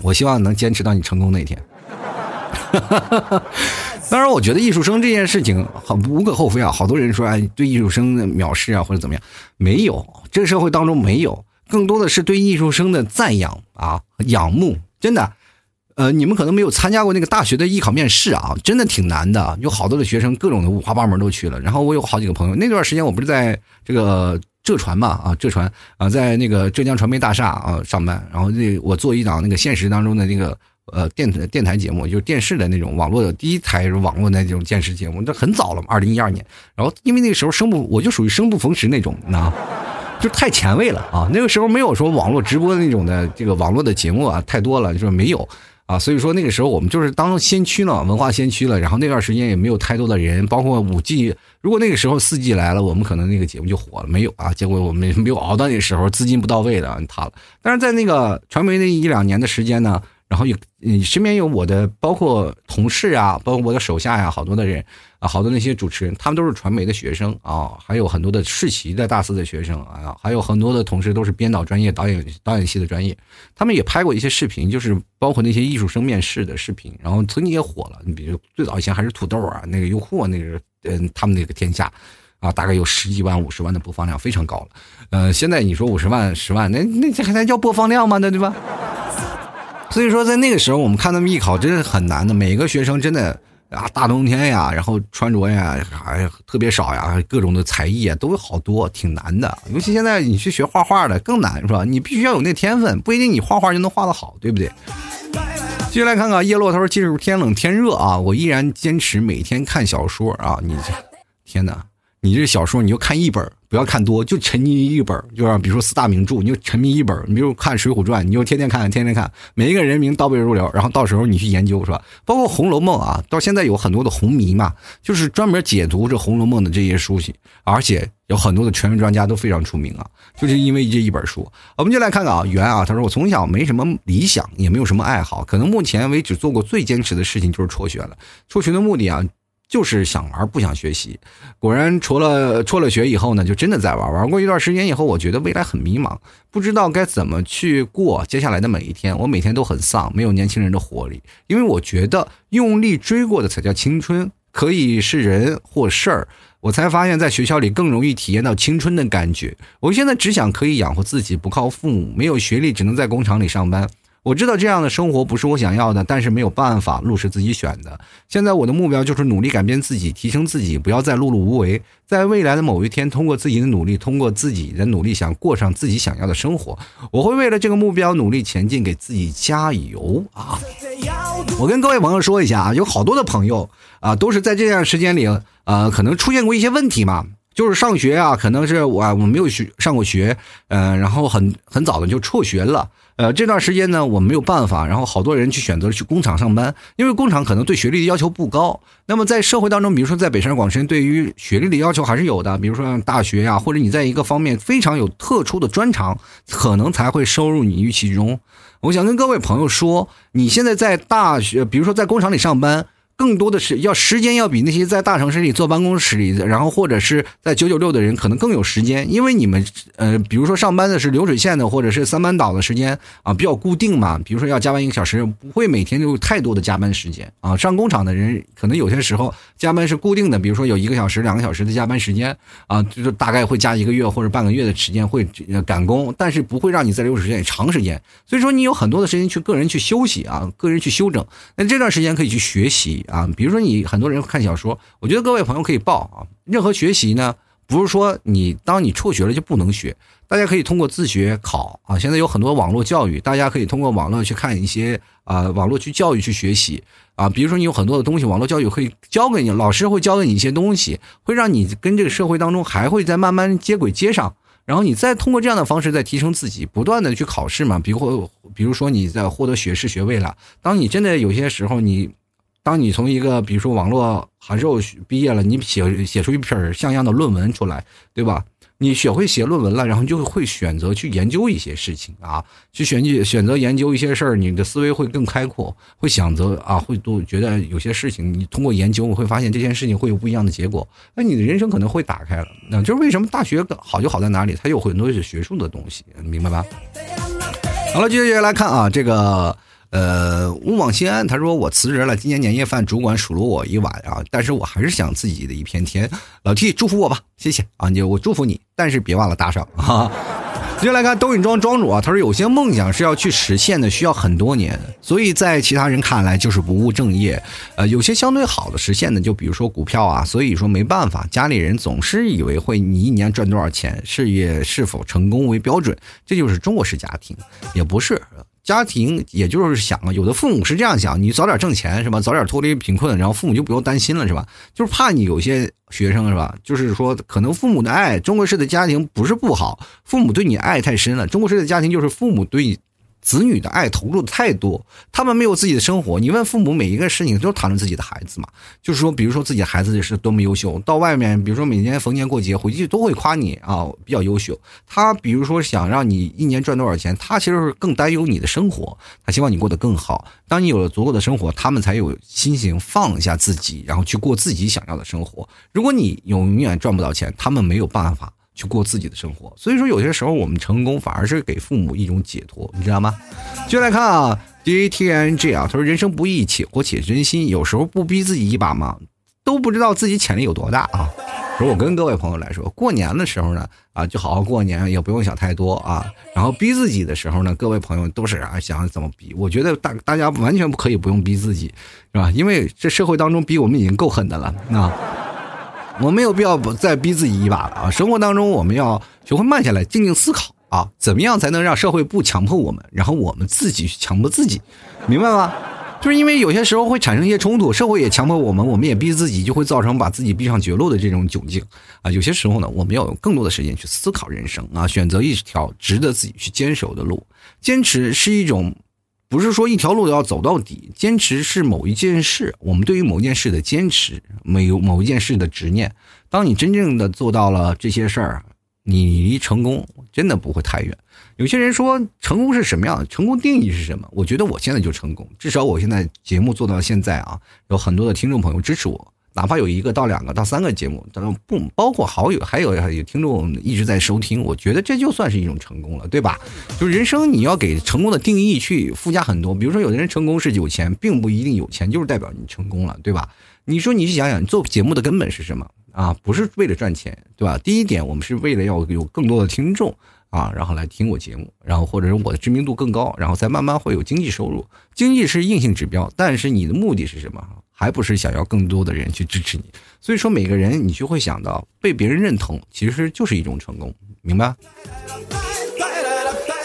我希望能坚持到你成功那天。哈 哈当然，我觉得艺术生这件事情很无可厚非啊。好多人说，哎，对艺术生的藐视啊，或者怎么样？没有，这个社会当中没有，更多的是对艺术生的赞扬啊，仰慕。真的，呃，你们可能没有参加过那个大学的艺考面试啊，真的挺难的。有好多的学生，各种的五花八门都去了。然后我有好几个朋友，那段时间我不是在这个浙传嘛，啊，浙传啊，在那个浙江传媒大厦啊上班。然后那我做一档那个现实当中的那个。呃，电电台节目就是电视的那种网络的第一台网络那种电视节目，这很早了嘛，二零一二年。然后因为那个时候生不，我就属于生不逢时那种，那就太前卫了啊。那个时候没有说网络直播的那种的这个网络的节目啊，太多了，就是没有啊。所以说那个时候我们就是当先驱了，文化先驱了。然后那段时间也没有太多的人，包括五 G，如果那个时候四 G 来了，我们可能那个节目就火了。没有啊，结果我们没有熬到那个时候，资金不到位的塌了。但是在那个传媒那一两年的时间呢。然后有，你身边有我的，包括同事啊，包括我的手下呀，好多的人啊，好多那些主持人，他们都是传媒的学生啊，还有很多的世袭的大四的学生啊，还有很多的同事都是编导专业、导演导演系的专业，他们也拍过一些视频，就是包括那些艺术生面试的视频，然后曾经也火了。你比如最早以前还是土豆啊，那个优酷啊，那个嗯，他们那个天下啊，大概有十几万、五十万的播放量，非常高了。呃，现在你说五十万、十万，那那这还能叫播放量吗？那对吧？所以说，在那个时候，我们看他们艺考真是很难的。每个学生真的啊，大冬天呀，然后穿着呀还特别少呀，各种的才艺啊都有好多，挺难的。尤其现在你去学画画的更难，是吧？你必须要有那天分，不一定你画画就能画得好，对不对？继续来看看叶落，他说：“即使天冷天热啊，我依然坚持每天看小说啊。”你这，天哪！你这小说你就看一本，不要看多，就沉迷于一本，就是比如说四大名著，你就沉迷一本。你比如看《水浒传》，你就天天看，天天看，每一个人名倒背如流，然后到时候你去研究，是吧？包括《红楼梦》啊，到现在有很多的红迷嘛，就是专门解读这《红楼梦》的这些书籍，而且有很多的权威专家都非常出名啊，就是因为这一本书。我们就来看看啊，袁啊，他说我从小没什么理想，也没有什么爱好，可能目前为止做过最坚持的事情就是辍学了。辍学的目的啊。就是想玩，不想学习。果然，除了辍了学以后呢，就真的在玩。玩过一段时间以后，我觉得未来很迷茫，不知道该怎么去过接下来的每一天。我每天都很丧，没有年轻人的活力。因为我觉得用力追过的才叫青春，可以是人或事儿。我才发现，在学校里更容易体验到青春的感觉。我现在只想可以养活自己，不靠父母，没有学历，只能在工厂里上班。我知道这样的生活不是我想要的，但是没有办法，路是自己选的。现在我的目标就是努力改变自己，提升自己，不要再碌碌无为。在未来的某一天，通过自己的努力，通过自己的努力，想过上自己想要的生活。我会为了这个目标努力前进，给自己加油啊！我跟各位朋友说一下啊，有好多的朋友啊，都是在这段时间里啊，可能出现过一些问题嘛。就是上学啊，可能是我我没有学上过学，嗯，然后很很早的就辍学了，呃，这段时间呢，我没有办法，然后好多人去选择去工厂上班，因为工厂可能对学历的要求不高。那么在社会当中，比如说在北上广深，对于学历的要求还是有的，比如说大学呀，或者你在一个方面非常有特殊的专长，可能才会收入你于其中。我想跟各位朋友说，你现在在大学，比如说在工厂里上班。更多的是要时间要比那些在大城市里坐办公室里，然后或者是在九九六的人可能更有时间，因为你们呃，比如说上班的是流水线的或者是三班倒的时间啊，比较固定嘛。比如说要加班一个小时，不会每天有太多的加班时间啊。上工厂的人可能有些时候加班是固定的，比如说有一个小时、两个小时的加班时间啊，就是大概会加一个月或者半个月的时间会赶工，但是不会让你在流水线长时间。所以说你有很多的时间去个人去休息啊，个人去休整。那这段时间可以去学习。啊，比如说你很多人看小说，我觉得各位朋友可以报啊。任何学习呢，不是说你当你辍学了就不能学，大家可以通过自学考啊。现在有很多网络教育，大家可以通过网络去看一些啊，网络去教育去学习啊。比如说你有很多的东西，网络教育可以教给你，老师会教给你一些东西，会让你跟这个社会当中还会再慢慢接轨接上，然后你再通过这样的方式再提升自己，不断的去考试嘛。比如比如说你在获得学士学位了，当你真的有些时候你。当你从一个比如说网络函授毕业了，你写写出一篇像样的论文出来，对吧？你学会写论文了，然后就会选择去研究一些事情啊，去选选选择研究一些事儿，你的思维会更开阔，会想择啊，会都觉得有些事情你通过研究，我会发现这件事情会有不一样的结果，那你的人生可能会打开了。那就是为什么大学好就好在哪里？它有很多是学术的东西，明白吧？好了，接下来看啊，这个。呃，勿忘心安。他说我辞职了，今年年夜饭主管数落我一碗啊，但是我还是想自己的一片天。老 T 祝福我吧，谢谢啊，你我祝福你，但是别忘了打赏哈。接下来看抖音庄庄主啊，他说有些梦想是要去实现的，需要很多年，所以在其他人看来就是不务正业。呃，有些相对好的实现的，就比如说股票啊，所以说没办法，家里人总是以为会你一年赚多少钱，事业是否成功为标准，这就是中国式家庭，也不是。家庭也就是想啊，有的父母是这样想，你早点挣钱是吧？早点脱离贫困，然后父母就不用担心了是吧？就是怕你有些学生是吧？就是说，可能父母的爱，中国式的家庭不是不好，父母对你爱太深了。中国式的家庭就是父母对你。子女的爱投入的太多，他们没有自己的生活。你问父母，每一个事情都谈论自己的孩子嘛？就是说，比如说自己孩子是多么优秀，到外面，比如说每年逢年过节回去都会夸你啊，比较优秀。他比如说想让你一年赚多少钱，他其实是更担忧你的生活，他希望你过得更好。当你有了足够的生活，他们才有心情放下自己，然后去过自己想要的生活。如果你永远赚不到钱，他们没有办法。去过自己的生活，所以说有些时候我们成功反而是给父母一种解脱，你知道吗？接下来看啊，D A T N G 啊，他说人生不易，且活且珍惜，有时候不逼自己一把嘛，都不知道自己潜力有多大啊。说我跟各位朋友来说，过年的时候呢，啊，就好好过年，也不用想太多啊。然后逼自己的时候呢，各位朋友都是啊想怎么逼？我觉得大大家完全不可以不用逼自己，是吧？因为这社会当中逼我们已经够狠的了啊。我没有必要再逼自己一把了啊！生活当中，我们要学会慢下来，静静思考啊，怎么样才能让社会不强迫我们，然后我们自己去强迫自己，明白吗？就是因为有些时候会产生一些冲突，社会也强迫我们，我们也逼自己，就会造成把自己逼上绝路的这种窘境啊！有些时候呢，我们要有更多的时间去思考人生啊，选择一条值得自己去坚守的路，坚持是一种。不是说一条路要走到底，坚持是某一件事。我们对于某件事的坚持，没有某一件事的执念。当你真正的做到了这些事儿，你离成功真的不会太远。有些人说成功是什么样的？成功定义是什么？我觉得我现在就成功，至少我现在节目做到现在啊，有很多的听众朋友支持我。哪怕有一个到两个到三个节目，当然不包括好友，还有有听众一直在收听，我觉得这就算是一种成功了，对吧？就人生你要给成功的定义去附加很多，比如说有的人成功是有钱，并不一定有钱就是代表你成功了，对吧？你说你去想想，做节目的根本是什么啊？不是为了赚钱，对吧？第一点，我们是为了要有更多的听众啊，然后来听我节目，然后或者是我的知名度更高，然后再慢慢会有经济收入。经济是硬性指标，但是你的目的是什么？还不是想要更多的人去支持你，所以说每个人你就会想到被别人认同，其实就是一种成功，明白？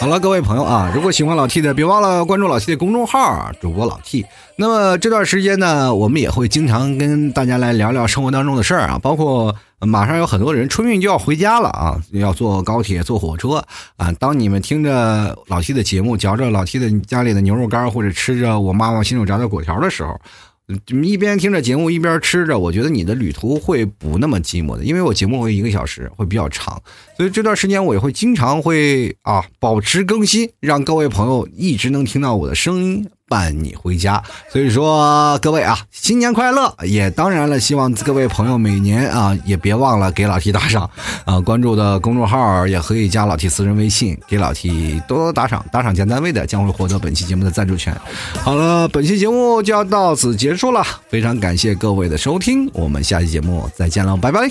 好了，各位朋友啊，如果喜欢老 T 的，别忘了关注老 T 的公众号，主播老 T。那么这段时间呢，我们也会经常跟大家来聊聊生活当中的事儿啊，包括马上有很多人春运就要回家了啊，要坐高铁、坐火车啊。当你们听着老 T 的节目，嚼着老 T 的家里的牛肉干，或者吃着我妈妈亲手炸的果条的时候。一边听着节目一边吃着，我觉得你的旅途会不那么寂寞的，因为我节目会一个小时，会比较长，所以这段时间我也会经常会啊保持更新，让各位朋友一直能听到我的声音，伴你回家。所以说，各位啊，新年快乐！也当然了，希望各位朋友每年啊，也别忘了给老 T 打赏啊，关注的公众号也可以加老 T 私人微信，给老 T 多多打赏，打赏加单位的将会获得本期节目的赞助权。好了，本期节目就要到此结束了，非常感谢各位的收听，我们下期节目再见了，拜拜。